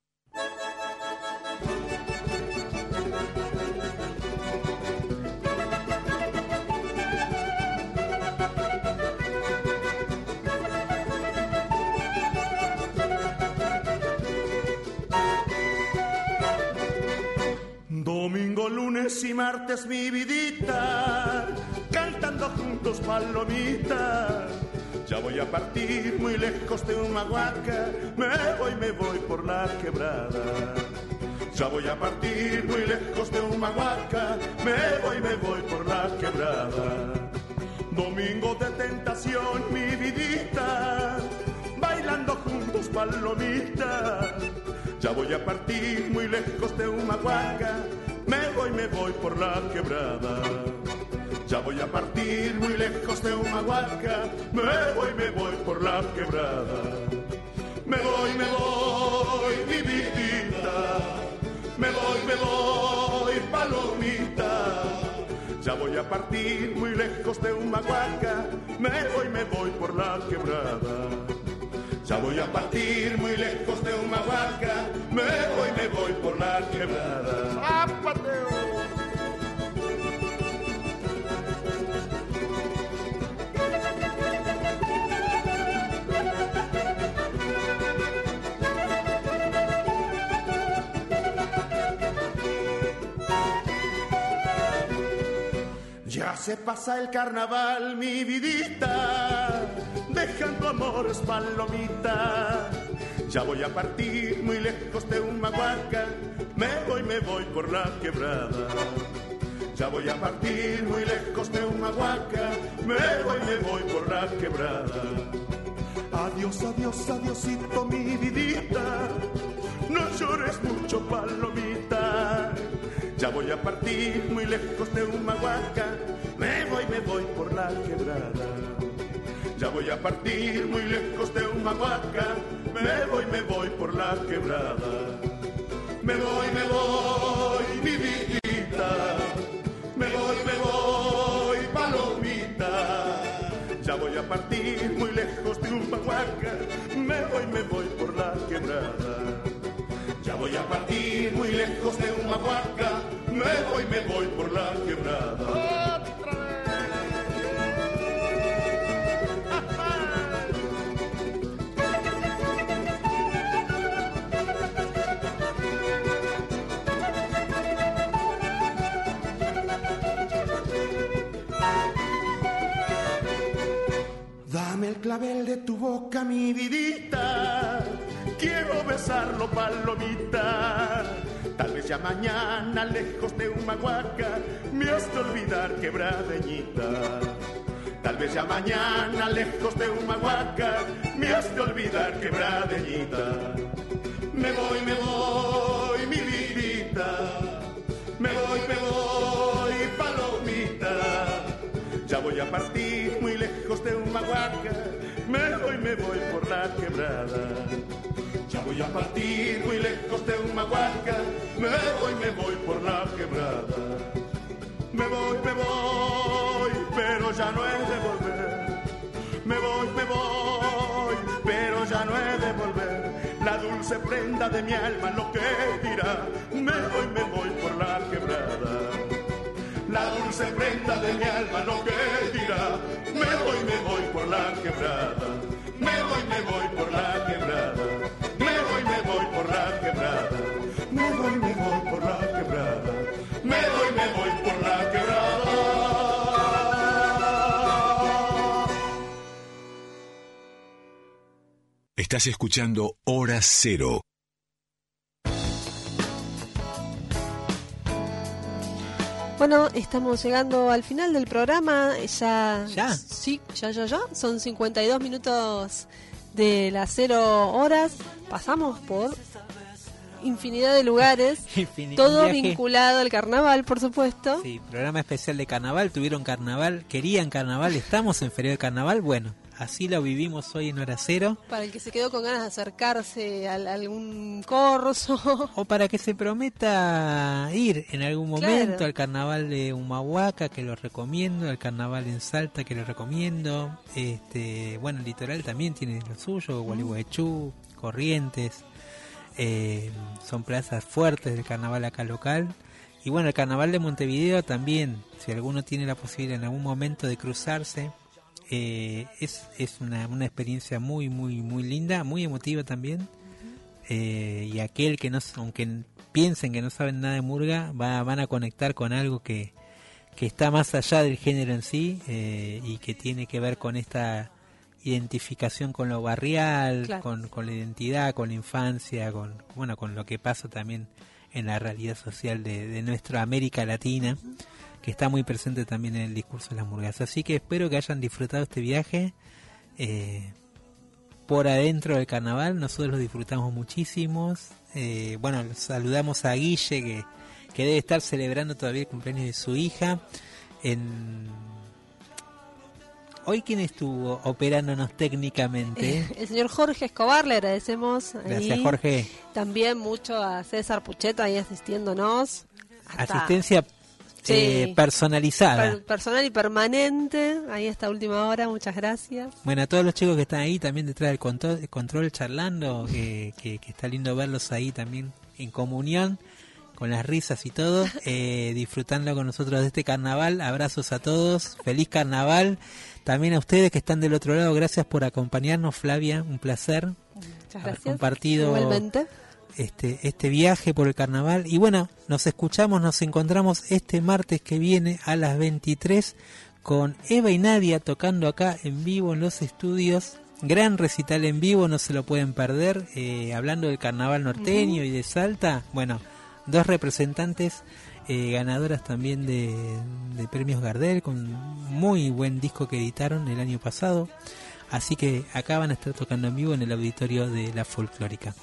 y martes mi vidita, cantando juntos palomitas ya voy a partir muy lejos de una huaca, me voy, me voy por la quebrada. Ya voy a partir muy lejos de una huaca, me voy, me voy por la quebrada. Domingo de tentación, mi vidita, bailando palomita. Ya voy a partir muy lejos de Humahuaca, me voy, me voy por la quebrada. Ya voy a partir muy lejos de Humahuaca, me voy, me voy por la quebrada. Me voy, me voy, mi vidita, me voy, me voy, palomita. Ya voy a partir muy lejos de Humahuaca, me voy, me voy por la quebrada. Ya voy a partir muy lejos de Humahuaca, me voy, me voy por la quebrada. Ya se pasa el carnaval, mi vidita, dejando amores palomita. Ya voy a partir muy lejos de Humahuaca, me voy, me voy por la quebrada. Ya voy a partir muy lejos de Humahuaca, me voy, me voy por la quebrada. Adiós, adiós, adiósito, mi vidita, no llores mucho, palomita. Ya voy a partir muy lejos de Humahuaca, me voy, me voy por la quebrada. Ya voy a partir muy lejos de Humahuaca, me voy, me voy por la quebrada. Me voy, me voy, mi vidita, me voy, me voy, palomita. Ya voy a partir muy lejos de Humahuaca, me voy, me voy por la quebrada. Ya voy a partir muy lejos de Humahuaca, me voy, me voy por la quebrada. Clavel de tu boca, mi vidita. Quiero besarlo, palomita. Tal vez ya mañana, lejos de Humahuaca, me has de olvidar, quebradeñita. Tal vez ya mañana, lejos de Humahuaca, me has de olvidar, quebradeñita. Me voy, me voy, mi vidita. Me voy, me voy, palomita. Ya voy a partir me voy, me voy por la quebrada. Ya voy a partir muy lejos de Humahuaca, me voy, me voy por la quebrada. Me voy, me voy, pero ya no he de volver. Me voy, me voy, pero ya no he de volver. La dulce prenda de mi alma lo que dirá. Me voy, me voy por la quebrada. Dulce prenda de mi alma lo que dirá. Me voy, me voy por la quebrada. Me voy, me voy por la quebrada. Me voy, me voy por la quebrada. Me voy, me voy por la quebrada. Me voy, me voy por la quebrada. Estás escuchando Hora Cero. Bueno, estamos llegando al final del programa. Ya. ¿Ya? Sí, ya, ya, ya. Son 52 minutos de las 0 horas. Pasamos por infinidad de lugares. Infin- todo viaje. vinculado al carnaval, por supuesto. Sí, programa especial de carnaval, tuvieron carnaval, querían carnaval, estamos en feria de carnaval, bueno, así lo vivimos hoy en hora cero. Para el que se quedó con ganas de acercarse a, a algún corso. O para que se prometa ir en algún momento Claro. al carnaval de Humahuaca, que lo recomiendo, al carnaval en Salta, que lo recomiendo. Este, bueno, el litoral también tiene lo suyo, Gualeguaychú, Corrientes. eh, son plazas fuertes del carnaval acá local. Y bueno, el carnaval de Montevideo también, si alguno tiene la posibilidad en algún momento de cruzarse, eh, es, es una, una experiencia muy, muy, muy linda, muy emotiva también. Eh, y aquel que no, aunque piensen que no saben nada de murga, va, van a conectar con algo que, que está más allá del género en sí eh, y que tiene que ver con esta identificación con lo barrial, Claro. con, con la identidad, con la infancia, con bueno, con lo que pasa también en la realidad social de, de nuestra América Latina, que está muy presente también en el discurso de las murgas. Así que espero que hayan disfrutado este viaje. eh, por adentro del carnaval, nosotros lo disfrutamos muchísimos. Eh, bueno, saludamos a Guille que, que debe estar celebrando todavía el cumpleaños de su hija. En... Hoy quién estuvo operándonos técnicamente? El señor Jorge Escobar, le agradecemos. Gracias Jorge. También mucho a César Pucheto ahí asistiéndonos. Asistencia eh, personalizada. personal y permanente, ahí esta última hora, muchas gracias. Bueno, a todos los chicos que están ahí también detrás del control, control charlando, que, que, está lindo verlos ahí también en comunión, con las risas y todo, eh, disfrutando con nosotros de este carnaval. Abrazos a todos, feliz carnaval. También a ustedes que están del otro lado, gracias por acompañarnos, Flavia, un placer. Muchas gracias. compartido Igualmente este, este viaje por el carnaval. Y bueno, nos escuchamos, nos encontramos este martes que viene a las 23 con Eva y Nadia tocando acá en vivo en los estudios. Gran recital en vivo, no se lo pueden perder. Eh, hablando del carnaval norteño y de Salta, bueno, dos representantes eh, ganadoras también de, de premios Gardel con muy buen disco que editaron el año pasado. Así que acá van a estar tocando en vivo en el auditorio de la folclórica.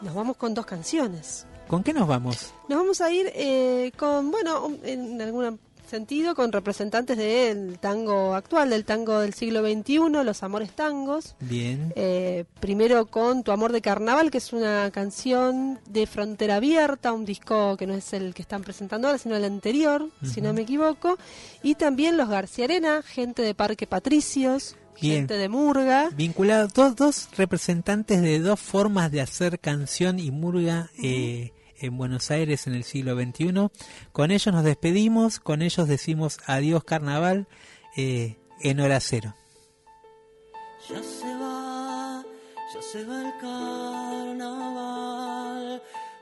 Nos vamos con dos canciones. ¿Con qué nos vamos? Nos vamos a ir eh, con, bueno, en algún sentido, con representantes del tango actual, del tango del siglo XXI, los amores tangos. Bien. Eh, primero con Tu amor de carnaval, que es una canción de Frontera Abierta, un disco que no es el que están presentando ahora, sino el anterior, si no me equivoco. Y también los García Arena, gente de Parque Patricios, gente de murga. Vinculados, dos, dos representantes de dos formas de hacer canción y murga eh, en Buenos Aires en el siglo XXI. Con ellos nos despedimos, con ellos decimos adiós carnaval eh, en hora cero. Ya se va, ya se va el carnaval,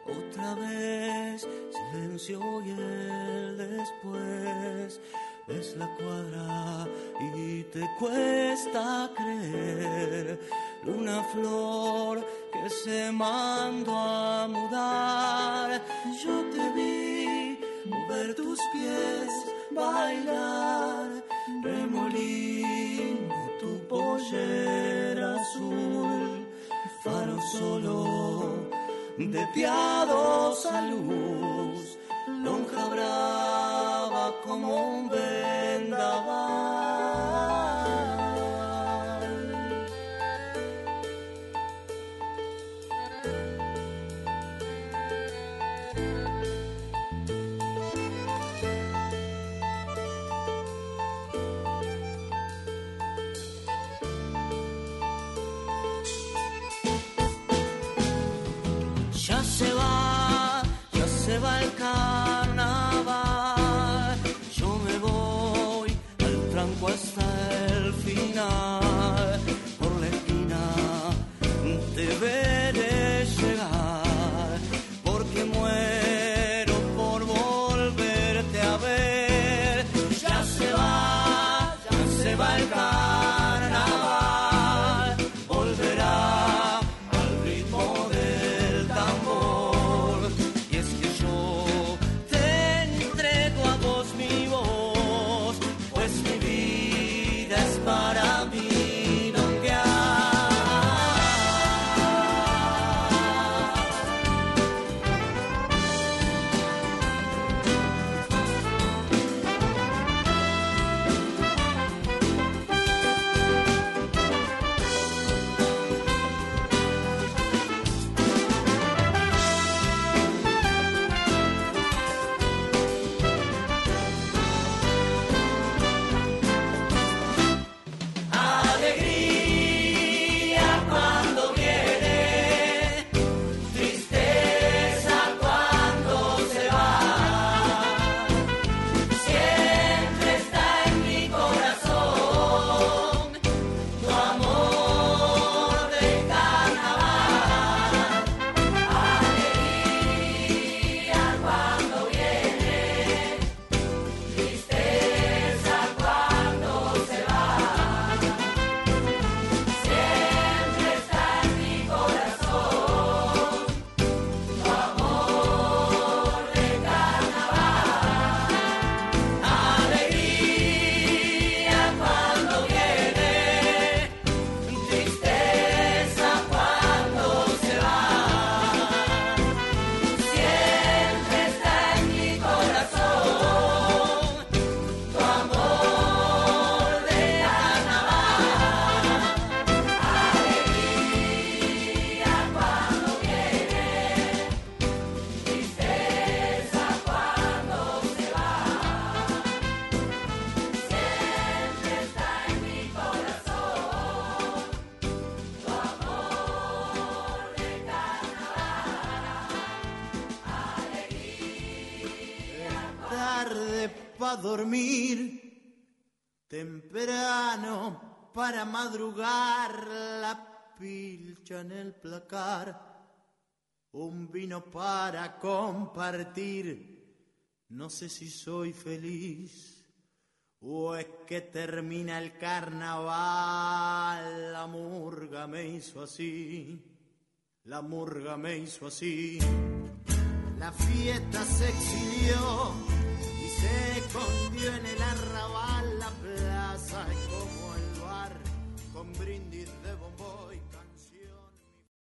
otra vez silencio y el después es la cuadra y te cuesta creer. Una flor que se mandó a mudar. Yo te vi mover tus pies, bailar, remolino tu pollera azul, faro solo de piadosa luz, nunca brava como un vendaval. Ya se va, ya se va el camino. Para madrugar la pilcha en el placar, un vino para compartir. No sé si soy feliz o es que termina el carnaval. La murga me hizo así, la murga me hizo así. La fiesta se exilió y se escondió en el arrabal brindis.